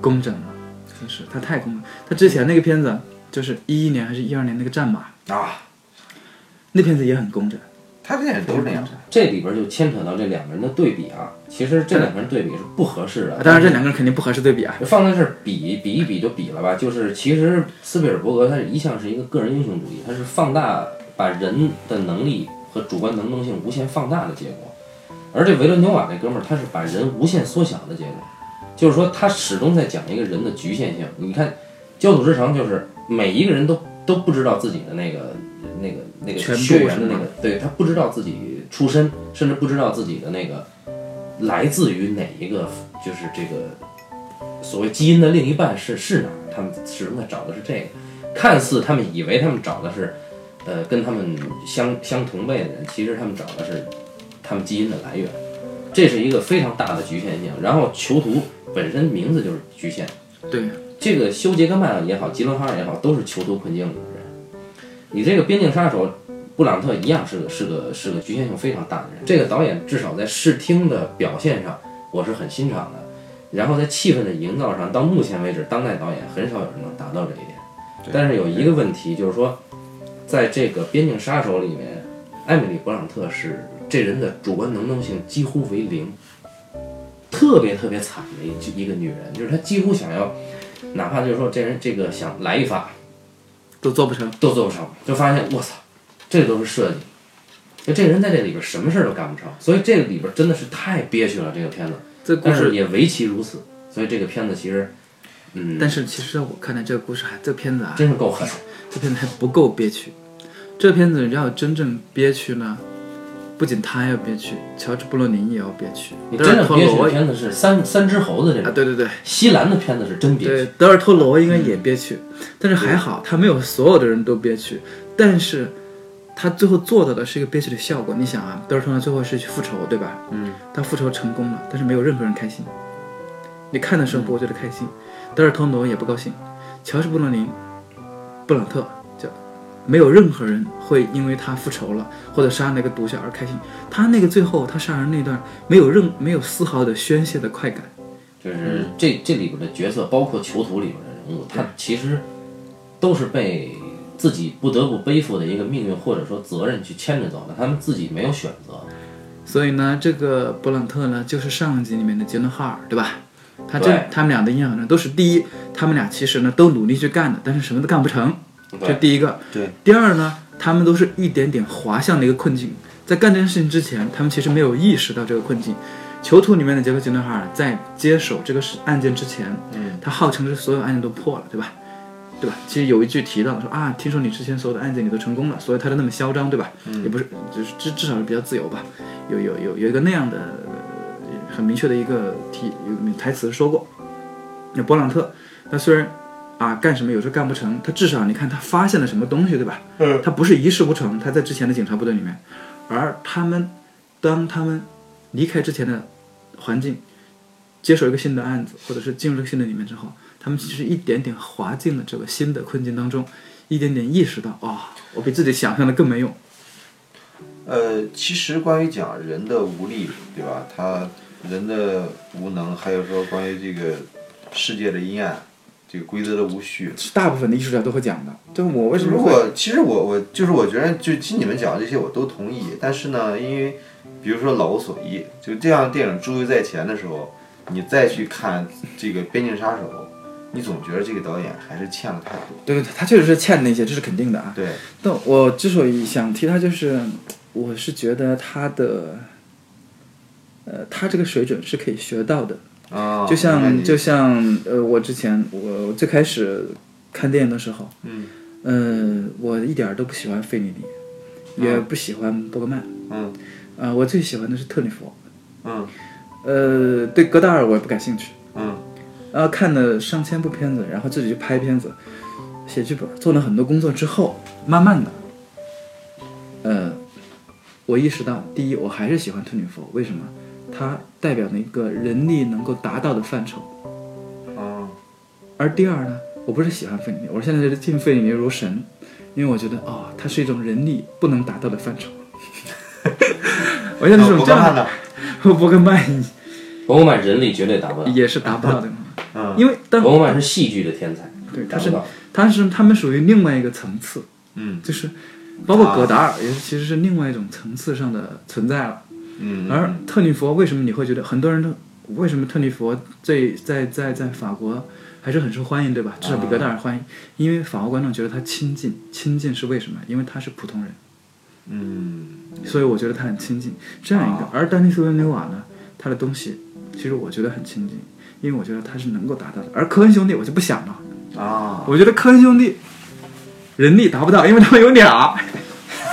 Speaker 2: 工整了，真是它太工整。它之前那个片子就是一一年还是一二年那个《战马》，
Speaker 3: 啊，
Speaker 2: 那片子也很工整，
Speaker 3: 他的电影都是那样。
Speaker 1: 这里边就牵扯到这两个人的对比啊，其实这两个人对比是不合适的。
Speaker 2: 当然这两个人肯定不合适对比啊。
Speaker 1: 放在这儿比比一比就比了吧，就是其实斯皮尔伯格他一向是一个个人英雄主义，他是放大把人的能力和主观能动性无限放大的结果，而这维伦纽瓦这哥们儿他是把人无限缩小的结果，就是说他始终在讲一个人的局限性。你看《焦土之城》就是每一个人都都不知道自己的那个那个那个血缘的那个，对他不知道自己出身，甚至不知道自己的那个来自于哪一个，就是这个所谓基因的另一半是是哪儿？他们始终在找的是这个，看似他们以为他们找的是呃跟他们相相同辈的人，其实他们找的是他们基因的来源，这是一个非常大的局限性。然后囚徒本身名字就是局限，
Speaker 2: 对，
Speaker 1: 这个休·杰克曼也好，吉伦哈尔也好，都是囚徒困境里的人。你这个边境杀手布朗特一样是个是个是个局限性非常大的人。这个导演至少在视听的表现上，我是很欣赏的。然后在气氛的营造上，到目前为止，当代导演很少有人能达到这一点。但是有一个问题，就是说，在这个边境杀手里面，艾米丽·勃朗特是这人的主观能动性几乎为零，特别特别惨的一一个女人，就是她几乎想要，哪怕就是说这人这个想来一发
Speaker 2: 都做不成。
Speaker 1: 都做不成，就发现我操，这都是设计。就这人在这里边什么事儿都干不成，所以这个里边真的是太憋屈了。这个片子，
Speaker 2: 这故事，
Speaker 1: 但是也唯其如此。所以这个片子其实，嗯，
Speaker 2: 但是其实在我看来，这个故事还这片子啊，
Speaker 1: 真是够狠。
Speaker 2: 这片子还不够憋屈。这片子要真正憋屈呢，不仅他要憋屈，乔治·布洛宁也要憋屈。
Speaker 1: 你真正憋屈的片子是三三只猴子这
Speaker 2: 啊，对对对
Speaker 1: 西兰的片子是真憋
Speaker 2: 对
Speaker 1: 屈。，
Speaker 2: 德尔托罗应该也憋屈，但是还好他没有所有的人都憋屈，但是他最后做到的是一个憋屈的效果。你想啊，德尔托罗最后是去复仇，对吧？
Speaker 3: 嗯，
Speaker 2: 他复仇成功了，但是没有任何人开心。你看的时候不会觉得开心，德尔托罗也不高兴，乔治·布洛宁、布朗特就没有任何人会因为他复仇了或者杀那个毒枭而开心。他那个最后他杀人那段没有任没有丝毫的宣泄的快感。
Speaker 1: 就是这这里边的角色，包括囚徒里边的人物，他其实都是被自己不得不背负的一个命运或者说责任去牵着走的，他们自己没有选择。
Speaker 2: 所以呢，这个布朗特呢，就是上一集里面的杰伦哈尔，对吧？他这他们俩的印象呢，都是第一，他们俩其实呢都努力去干的，但是什么都干不成，这，第一个。
Speaker 3: 对。
Speaker 2: 第二呢，他们都是一点点滑向的一个困境，在干这件事情之前，他们其实没有意识到这个困境。囚徒里面的杰克·吉伦哈尔在接手这个事案件之前，
Speaker 3: 嗯，
Speaker 2: 他号称是所有案件都破了，对吧？对吧？其实有一句提到说啊，听说你之前所有的案件你都成功了，所以他就那么嚣张，对吧？嗯也不是，就是至至少是比较自由吧。有有有有一个那样的、呃很明确的一个题有台词说过。那勃朗特，他虽然啊干什么有时候干不成，他至少你看他发现了什么东西，对吧？
Speaker 3: 嗯，
Speaker 2: 他不是一事无成，他在之前的警察部队里面，而他们当他们离开之前的环境，接手一个新的案子，或者是进入这个新的里面之后，他们其实一点点滑进了这个新的困境当中，一点点意识到啊、我比自己想象的更没用。
Speaker 3: 呃，其实关于讲人的无力，对吧？他人的无能，还有说关于这个世界的阴暗，这个规则的无序。
Speaker 2: 大部分的艺术家都会讲的。就我为什么
Speaker 3: 如果其实我我就是我觉得就听你们讲的这些我都同意，但是呢，因为比如说《老无所依》就这样电影诸位在前的时候，你再去看这个《边境杀手》，你总觉得这个导演还是欠了太多。
Speaker 2: 对对，他确实是欠那些，这是肯定的啊。
Speaker 3: 对，
Speaker 2: 但我之所以想提他，就是我是觉得他的，呃，他这个水准是可以学到的。
Speaker 3: 啊，
Speaker 2: 就像就像呃，我之前我我最开始看电影的时候，
Speaker 3: 嗯
Speaker 2: 呃，我一点儿都不喜欢费里尼，也不喜欢伯格曼，
Speaker 3: 嗯。
Speaker 2: 啊、我最喜欢的是特里弗，
Speaker 3: 嗯。
Speaker 2: 呃，对戈达尔我也不感兴趣，
Speaker 3: 嗯。
Speaker 2: 然后看了上千部片子，然后自己去拍片子，写剧本，做了很多工作之后，慢慢的，呃，我意识到，第一，我还是喜欢特里弗，为什么？它代表了一个人力能够达到的范畴。
Speaker 3: 啊
Speaker 2: 而第二呢，我不是喜欢费里尼，我现在觉得敬费里尼如神，因为我觉得哦，它是一种人力不能达到的范畴。我现在是这样的？伯格曼
Speaker 1: 伯格曼人力绝对达不到，
Speaker 2: 也是达不到的因为当
Speaker 1: 伯格曼是戏剧的天才，
Speaker 2: 对他是。他是他们属于另外一个层次，
Speaker 3: 嗯
Speaker 2: 就是包括戈达尔也是其实是另外一种层次上的存在了。
Speaker 3: 嗯，
Speaker 2: 而特里弗为什么你会觉得很多人都为什么特里弗在在在在法国还是很受欢迎，对吧？至少比戈达尔欢迎，因为法国观众觉得他亲近，亲近是为什么？因为他是普通人，
Speaker 3: 嗯
Speaker 2: 所以我觉得他很亲近。这样一个，而丹尼斯·维伦纽瓦呢，他的东西其实我觉得很亲近，因为我觉得他是能够达到的。而科恩兄弟我就不想了，
Speaker 3: 啊，
Speaker 2: 我觉得科恩兄弟人力达不到，因为他们有俩，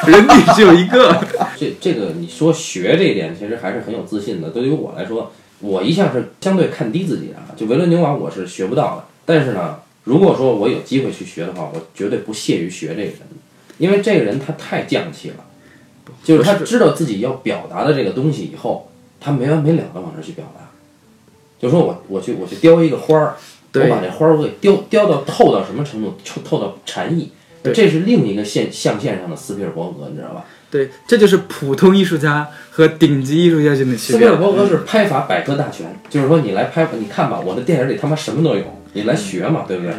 Speaker 2: 人体只有一个。
Speaker 1: 这这个你说学这一点，其实还是很有自信的。对于我来说，我一向是相对看低自己的啊，就维伦纽瓦我是学不到的。但是呢，如果说我有机会去学的话，我绝对不屑于学这个人。因为这个人他太犟气了，就是他知道自己要表达的这个东西以后，他没完没了的往这儿去表达。就说我我去我去雕一个花儿，我把这花儿我给雕雕到透到什么程度？透透到禅意。
Speaker 2: 对
Speaker 1: 这是另一个线象限上的斯皮尔伯格，你知道吧？
Speaker 2: 对，这就是普通艺术家和顶级艺术家之间的区别。
Speaker 1: 斯皮尔伯格是拍法百科大全，就是说你来拍，你看吧，我的电影里他妈什么都有，你来学嘛，对不对？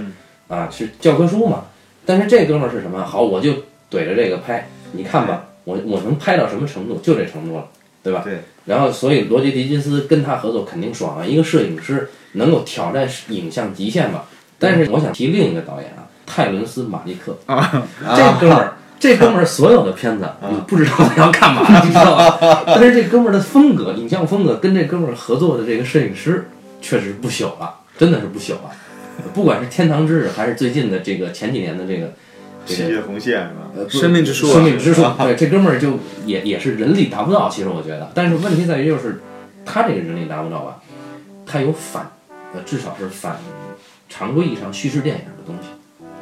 Speaker 1: 啊，是教科书嘛。但是这哥们儿是什么？好，我就怼着这个拍，你看吧，我我能拍到什么程度，就这程度了，对吧？
Speaker 3: 对。
Speaker 1: 然后，所以罗杰·狄金斯跟他合作肯定爽啊！一个摄影师能够挑战影像极限嘛。但是我想提另一个导演啊，泰伦斯·马利克
Speaker 2: 啊，
Speaker 1: 这哥们儿，这哥们儿所有的片子，你不知道他要干嘛，你知道吧？但是这哥们儿的风格，影像风格跟这哥们儿合作的这个摄影师确实不朽了，真的是不朽了。不管是《天堂之日》还是最近的这个前几年的这个这个
Speaker 3: 世界红线是吧？
Speaker 1: 呃不
Speaker 2: 生命之树啊
Speaker 1: 生命之树，对，这哥们儿就也也是人力达不到，其实我觉得，但是问题在于就是他这个人力达不到吧，他有反呃至少是反常规意义上叙事电影的东西。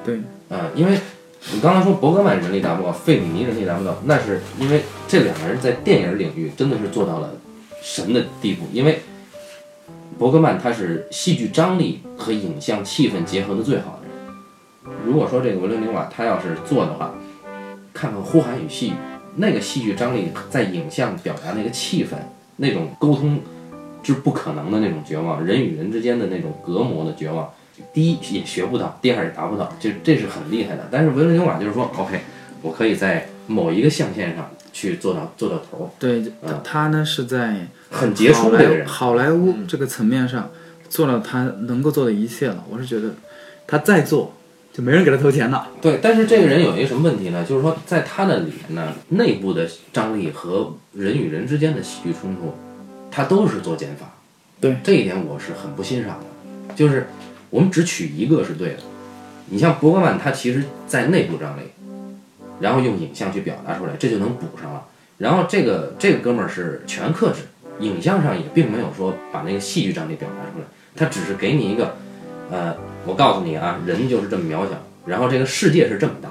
Speaker 2: 对，
Speaker 1: 呃，因为你刚才说伯格曼人力达不到，费里尼人力达不到，那是因为这两个人在电影领域真的是做到了神的地步。因为伯格曼他是戏剧张力和影像气氛结合的最好的人。如果说这个维伦纽瓦他要是做的话，看看《呼喊与细雨》，那个戏剧张力在影像表达那个气氛，那种沟通是不可能的那种绝望，人与人之间的那种隔膜的绝望。第一也学不到，第二也达不到，这这是很厉害的。但是维伦纽瓦就是说，OK，我可以在某一个象限上去做到做到头儿，
Speaker 2: 对，他他呢是在
Speaker 1: 很杰出的人。
Speaker 2: 好莱坞这个层面上做了他能够做的一切了。我是觉得他再做就没人给他投钱了。
Speaker 1: 对，但是这个人有一个什么问题呢？就是说，在他的里面呢，内部的张力和人与人之间的喜剧冲突，他都是做减法。
Speaker 2: 对
Speaker 1: 这一点，我是很不欣赏的。就是我们只取一个是对的。你像伯格曼，他其实在内部张力，然后用影像去表达出来，这就能补上了。然后这个这个哥们儿是全克制，影像上也并没有说把那个戏剧张力表达出来，他只是给你一个，呃，我告诉你啊，人就是这么渺小，然后这个世界是这么大，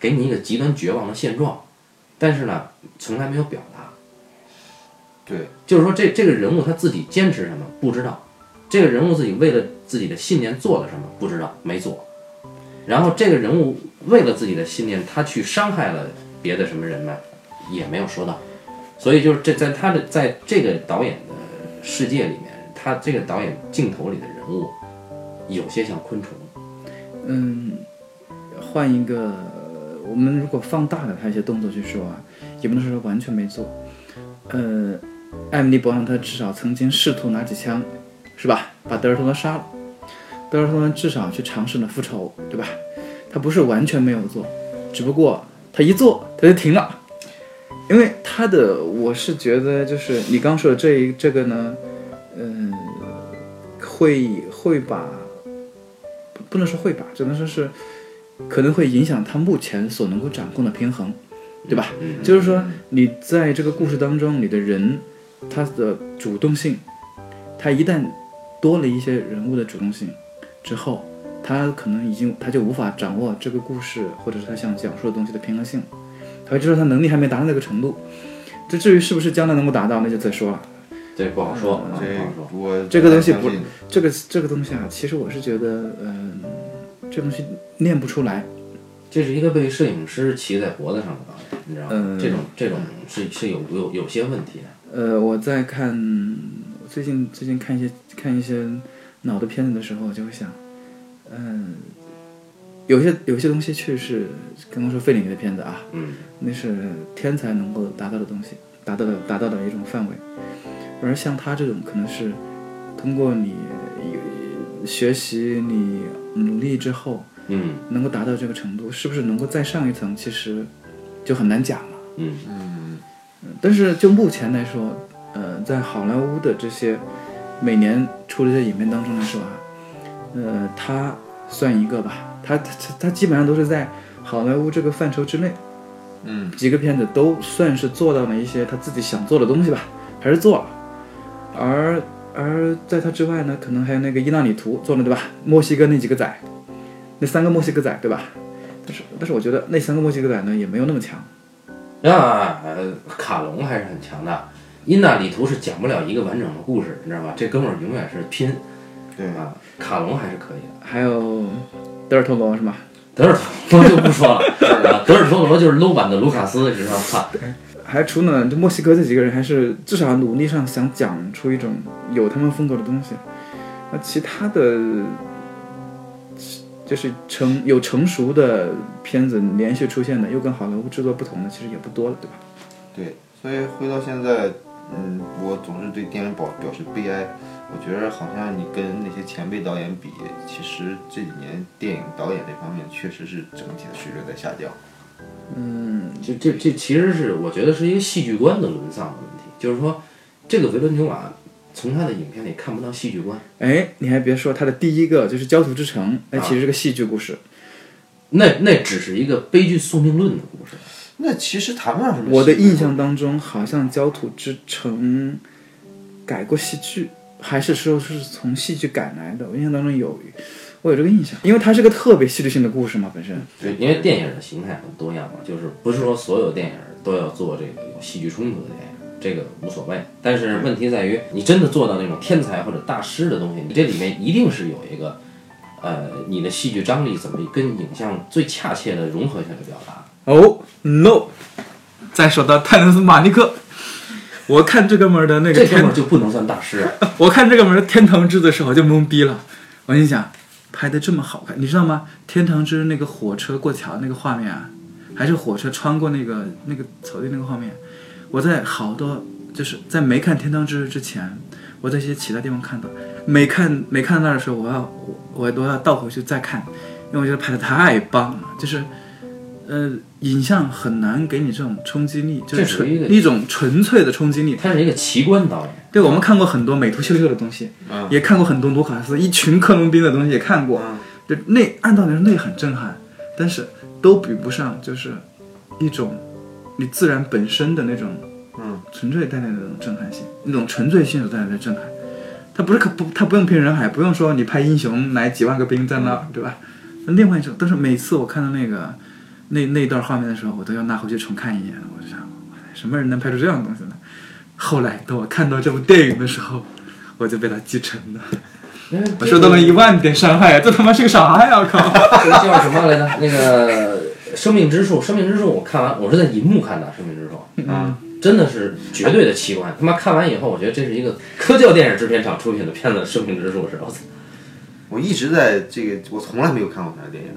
Speaker 1: 给你一个极端绝望的现状，但是呢，从来没有表达。
Speaker 3: 对，
Speaker 1: 就是说这这个人物他自己坚持什么不知道，这个人物自己为了自己的信念做了什么？不知道没做，然后这个人物为了自己的信念，他去伤害了别的什么人呢，也没有说到，所以就是这在他的在这个导演的世界里面，他这个导演镜头里的人物有些像昆虫，
Speaker 2: 嗯，换一个，我们如果放大了他一些动作去说啊，也不能说完全没做。呃，艾米丽·勃朗特至少曾经试图拿起枪，是吧？把德尔托罗杀了。德尔托罗至少去尝试了复仇，对吧？他不是完全没有做，只不过他一做他就停了，因为他的我是觉得就是你刚说的这一这个呢，嗯、会会把不不能说会把，只能说是可能会影响他目前所能够掌控的平衡，对吧？
Speaker 1: 嗯，
Speaker 2: 就是说你在这个故事当中，你的人他的主动性，他一旦多了一些人物的主动性之后，他可能已经他就无法掌握这个故事或者是他想讲述的东西的平衡性，他会知道他能力还没达到那个程度。这至于是不是将来能够达到，那就再说了。
Speaker 1: 这不好说，啊不
Speaker 3: 这
Speaker 1: 好说。
Speaker 3: 我
Speaker 2: 这个东西不这个这个东西啊，其实我是觉得，嗯、这东西练不出来。
Speaker 1: 这是一个被摄影师骑在脖子上的导演，你知道吗？
Speaker 2: 嗯
Speaker 1: 这种这种是是有有有些问题的。
Speaker 2: 呃，我在看最近最近看一些看一些脑的片子的时候，我就会想，嗯、有些有些东西确实是刚刚说费里尼的片子啊，
Speaker 1: 嗯，
Speaker 2: 那是天才能够达到的东西，达到的达到的一种范围，而像他这种可能是通过你学习你努力之后，
Speaker 1: 嗯
Speaker 2: 能够达到这个程度，是不是能够再上一层，其实就很难讲了。
Speaker 1: 嗯。
Speaker 2: 嗯但是就目前来说，呃，在好莱坞的这些每年出的这些影片当中来说啊，呃，他算一个吧，他他他基本上都是在好莱坞这个范畴之内，
Speaker 3: 嗯，
Speaker 2: 几个片子都算是做到了一些他自己想做的东西吧，还是做了。而而在他之外呢，可能还有那个伊纳里图做了对吧？墨西哥那几个仔，那三个墨西哥仔对吧？但是但是我觉得那三个墨西哥仔呢也没有那么强。
Speaker 1: 啊，呃卡隆还是很强的。因纳里图是讲不了一个完整的故事，你知道吧？这哥们儿永远是拼
Speaker 3: 对
Speaker 1: 啊。卡隆还是可以的。
Speaker 2: 还有德尔托罗是吗？
Speaker 1: 德尔托罗就不说了，啊德尔托罗就是 low 版的卢卡斯，你知道吧？
Speaker 2: 还除了这墨西哥这几个人，还是至少努力上想讲出一种有他们风格的东西。那其他的，就是成有成熟的片子连续出现的，又跟好莱坞制作不同的，其实也不多了，对吧？
Speaker 3: 对，所以回到现在，嗯，我总是对电影表表示悲哀。我觉得好像你跟那些前辈导演比，其实这几年电影导演这方面确实是整体的水准在下降。
Speaker 1: 嗯这这这其实是我觉得是一个戏剧观的沦丧的问题，就是说，这个维伦纽瓦从他的影片里看不到戏剧观，
Speaker 2: 哎，你还别说，他的第一个就是《焦土之城》，哎，其实是个戏剧故事。
Speaker 1: 那那只是一个悲剧宿命论的故事。
Speaker 3: 那其实谈不上什么。
Speaker 2: 我的印象当中，好像《焦土之城》改过戏剧，还是说是从戏剧改来的？我印象当中有，我有这个印象，因为它是个特别戏剧性的故事嘛，本身。
Speaker 1: 对，因为电影的形态很多样嘛，就是不是说所有电影都要做这个有戏剧冲突的电影，这个无所谓。但是问题在于，你真的做到那种天才或者大师的东西，你这里面一定是有一个，呃，你的戏剧张力怎么跟影像最恰切的融合下来表达。
Speaker 2: 哦、no！再说到泰伦斯·马尼克，我看这哥们儿的那个天
Speaker 1: 这哥们儿就不能算大师啊。
Speaker 2: 我看这个门《天堂之》的时候就懵逼了，我心想，拍的这么好看，你知道吗？《天堂之》那个火车过桥那个画面啊，还是火车穿过那个那个草地那个画面，我在好多就是在没看《天堂之》之前，我在一些其他地方看到，没看没看那儿的时候，我要我我都要倒回去再看，因为我觉得拍的太棒了，就是。呃，影像很难给你这种冲击力，就是纯
Speaker 1: 一
Speaker 2: 一种纯粹的冲击力。
Speaker 1: 他是一个奇观导演，
Speaker 2: 对，我们看过很多美图秀秀的东西，
Speaker 3: 嗯
Speaker 2: 也看过很多卢卡斯一群克隆兵的东西，也看过。
Speaker 3: 嗯
Speaker 2: 就那按道理说那很震撼，但是都比不上就是一种你自然本身的那种
Speaker 3: 嗯
Speaker 2: 纯粹带来的那种震撼性，那种纯粹性所带来的震撼。它不是可不，它不用拼人海，不用说你拍英雄来几万个兵在那儿，对吧？那另外一种，但是每次我看到那个那那段画面的时候，我都要拿回去重看一眼，我就想，什么人能拍出这样的东西呢？后来等我看到这部电影的时候，我就被他击沉了，我受到了一万点伤害，这他妈是个啥呀！我靠！
Speaker 1: 这个叫什么来着？那个《生命之树》，《生命之树》我看完，我是在银幕看的，《生命之树》
Speaker 3: 嗯，
Speaker 1: 真的是绝对的奇观。他妈看完以后，我觉得这是一个科教电影制片厂出品的片子，《生命之树》是，我操！
Speaker 3: 我一直在这个，我从来没有看过他的电影。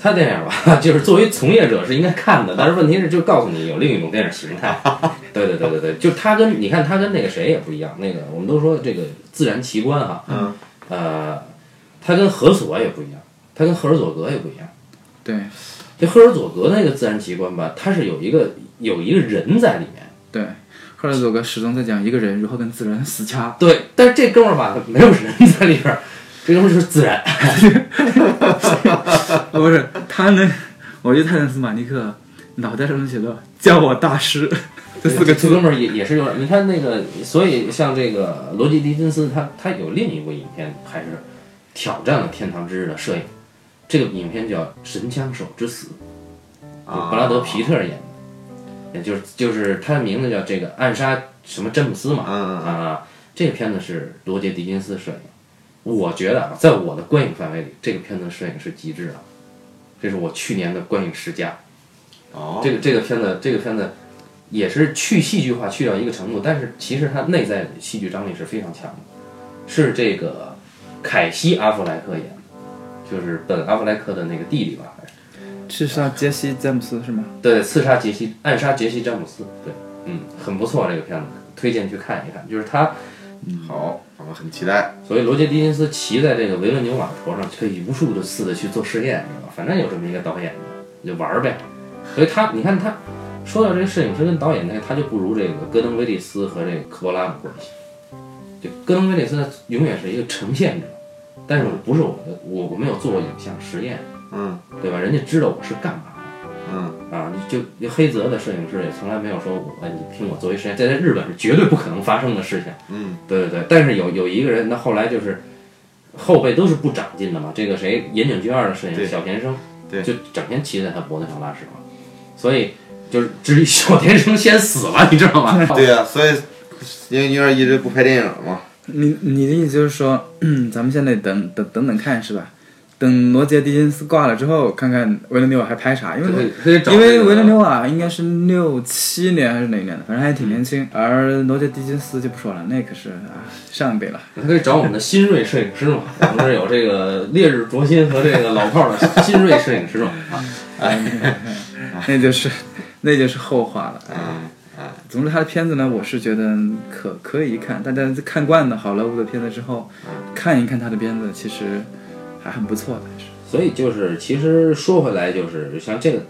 Speaker 1: 他电影吧，就是作为从业者是应该看的，但是问题是就告诉你有另一种电影形态。对对对对对，就他跟你看他跟那个谁也不一样，那个我们都说这个自然奇观哈，
Speaker 3: 嗯，
Speaker 1: 呃，他跟何索也不一样，他跟赫尔佐格也不一样。
Speaker 2: 对
Speaker 1: 这赫尔佐格那个自然奇观吧，它是有一个有一个人在里面。
Speaker 2: 对，赫尔佐格始终在讲一个人如何跟自然死掐。
Speaker 1: 对，但是这哥们儿吧，没有人在里边儿，这哥们儿就是自然。
Speaker 2: 哦，不是他呢，我觉得泰伦斯·马尼克脑袋上写的“叫我大师 ”这四个字，
Speaker 1: 这哥们儿也也是有点，你看那个，所以像这个罗杰·狄金斯，他他有另一部影片，还是挑战了天堂之日的摄影。这个影片叫《神枪手之死》，
Speaker 3: 啊
Speaker 1: 布拉德·皮特演的，也就是就是他的名字叫这个暗杀什么詹姆斯嘛，
Speaker 3: 嗯嗯嗯
Speaker 1: 啊，这个片子是罗杰·狄金斯摄影。我觉得啊，在我的观影范围里，这个片子的摄影是极致的，这是我去年的观影十佳。
Speaker 3: 哦，
Speaker 1: 这个这个片子，这个片子也是去戏剧化去到一个程度，但是其实它内在的戏剧张力是非常强的，是这个凯西·阿弗莱克演的，就是本·阿弗莱克的那个弟弟吧，还是
Speaker 2: 是杀杰西·詹姆斯是吗？
Speaker 1: 对，刺杀杰西，暗杀杰西·詹姆斯，对，嗯，很不错这个片子，推荐去看一看，就是他，
Speaker 3: 好，我们很期待。
Speaker 1: 所以罗杰·狄金斯骑在这个维伦纽瓦头上，可以无数的次的去做试验，知道吧？反正有这么一个导演，你就玩儿呗。所以他，你看他说到这个摄影师跟导演那，他就不如这个戈登·威利斯和这个科波拉的关系。就戈登·威利斯他永远是一个呈现者，但是我不是我的，我我没有做过影像实验，
Speaker 3: 嗯
Speaker 1: 对吧？人家知道我是干嘛的。
Speaker 3: 嗯
Speaker 1: 啊，你就就黑泽的摄影师也从来没有说我，哎，你听我作为实验，这在日本是绝对不可能发生的事情。
Speaker 3: 嗯
Speaker 1: 对对对，但是有有一个人，那后来就是后辈都是不长进的嘛。这个谁，岩井俊二的摄影
Speaker 3: 对
Speaker 1: 小田生，
Speaker 3: 对
Speaker 1: 就整天骑在他脖子上拉屎嘛，所以就是至于小田生先死了，你知道吗？
Speaker 3: 对呀、所以岩井俊二一直不拍电影嘛。
Speaker 2: 你你的意思就是说，咱们现在等等等等看是吧？等罗杰·狄金斯挂了之后，看看维伦纽瓦还拍啥？因为因为
Speaker 1: 这个
Speaker 2: 维伦纽瓦应该是六七年还是哪一年的，反正还挺年轻。而罗杰·狄金斯就不说了，那可是啊上一辈了。
Speaker 1: 他可以找我们的新锐摄影师嘛，我们这有这个烈日灼心和这个老炮儿的新锐摄影师嘛啊
Speaker 2: 那就是那就是后话了。
Speaker 3: 啊
Speaker 2: 总之，他的片子呢，我是觉得可可以一看。大家看惯了好莱坞的片子之后，看一看他的片子，其实还很不错。的。
Speaker 1: 所以就是其实说回来就是像这个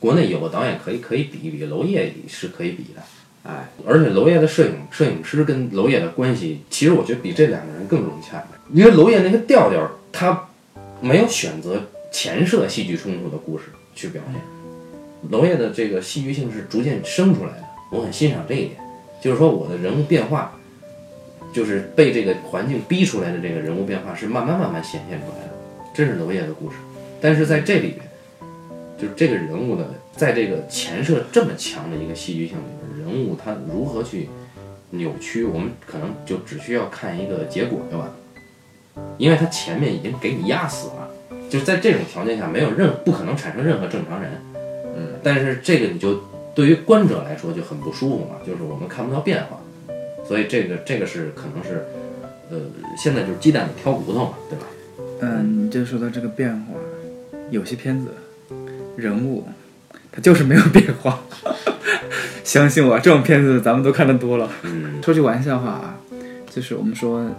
Speaker 1: 国内有个导演可以可以比一比，娄烨是可以比的，
Speaker 3: 哎，
Speaker 1: 而且娄烨的摄影摄影师跟娄烨的关系，其实我觉得比这两个人更融洽，因为娄烨那个调调，他没有选择前设戏剧冲突的故事去表现，娄烨的这个戏剧性是逐渐生出来的，我很欣赏这一点，就是说我的人物变化，就是被这个环境逼出来的这个人物变化是慢慢慢慢显现出来的，这是娄烨的故事，但是在这里边，就是这个人物的，在这个前设这么强的一个戏剧性里边，人物他如何去扭曲，我们可能就只需要看一个结果就完了，因为他前面已经给你压死了，就是在这种条件下，没有任不可能产生任何正常人，嗯，但是这个你就对于观者来说就很不舒服嘛，就是我们看不到变化，所以这个这个是可能是，呃，现在就是鸡蛋里挑骨头嘛，对吧？
Speaker 2: 嗯，你就说到这个变化，有些片子人物他就是没有变化。相信我，这种片子咱们都看得多了。
Speaker 1: 嗯，
Speaker 2: 说句玩笑话啊，就是我们说，嗯，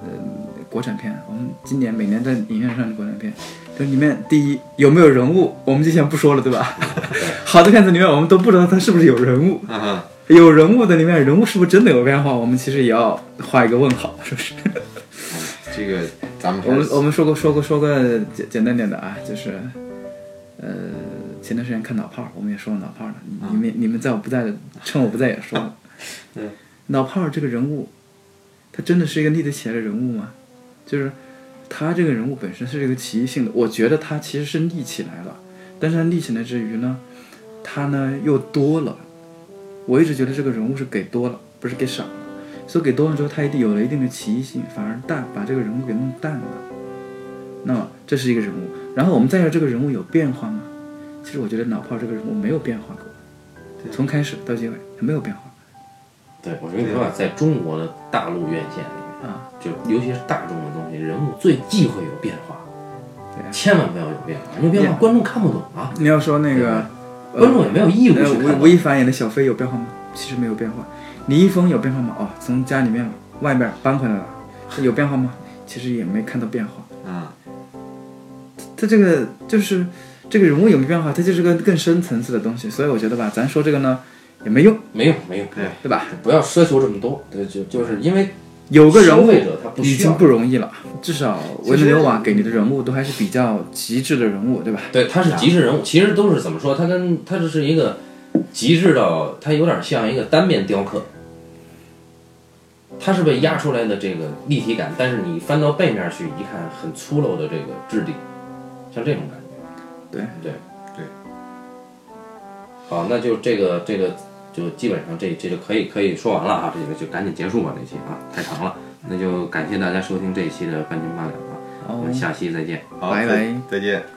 Speaker 2: 国产片，我们今年每年在影院上的国产片，这里面第一有没有人物，我们就先不说了，对吧？好的片子里面，我们都不知道它是不是有人物，
Speaker 3: 啊，
Speaker 2: 有人物的里面，人物是不是真的有变化，我们其实也要画一个问号，是不是？
Speaker 3: 这个咱们
Speaker 2: 我们我们说过说过说个简简单点的啊，就是，呃，前段时间看脑炮儿，我们也说了脑炮儿了，你们你们在我不在的，趁我不在也说了，
Speaker 3: 嗯，
Speaker 2: 脑炮儿这个人物，他真的是一个立得起来的人物吗？就是他这个人物本身是一个奇异性的，我觉得他其实是立起来了，但是他立起来之余呢，他呢又多了，我一直觉得这个人物是给多了，不是给少了。所以给多了之后，他一定有了一定的奇异性，反而淡，把这个人物给弄淡了。那么这是一个人物，然后我们再说这个人物有变化吗？其实我觉得老炮这个人物没有变化过，从开始到结尾他没有变化
Speaker 1: 对，我跟你说啊，在中国的大陆院线里面，
Speaker 2: 啊。
Speaker 1: 就尤其是大众的东西，人物最忌讳有变化，
Speaker 2: 对啊
Speaker 1: 千万不要有变化，有变化观众看不懂啊，
Speaker 2: 你要说那个
Speaker 1: 观众也没有义务
Speaker 2: 呃
Speaker 1: 去看。
Speaker 2: 吴吴亦凡演的小飞有变化吗？其实没有变化。李易峰有变化吗？哦，从家里面外面搬回来了，有变化吗？其实也没看到变化。
Speaker 3: 啊，
Speaker 2: 他这个就是这个人物有没有变化，他就是个更深层次的东西。所以我觉得吧，咱说这个呢也没用，
Speaker 1: 没有没有，
Speaker 3: 对
Speaker 2: 对吧？
Speaker 1: 不要奢求这么多，对，就就是因为
Speaker 2: 有个人物已经，不容易了，至少维伦纽瓦给你的人物都还是比较极致的人物，对吧？
Speaker 1: 对，他是极致人物，其实都是怎么说？他跟他这是一个极致到，他有点像一个单面雕刻，它是被压出来的这个立体感，但是你翻到背面去一看，很粗陋的这个质地，像这种感觉。
Speaker 2: 对
Speaker 1: 对
Speaker 3: 对。
Speaker 1: 好，那就这个这个就基本上这这就可以可以说完了啊，这个就赶紧结束吧，这期啊太长了。那就感谢大家收听这一期的半斤八两啊，我们下期再见。
Speaker 3: 好，
Speaker 2: 拜拜
Speaker 3: 再见。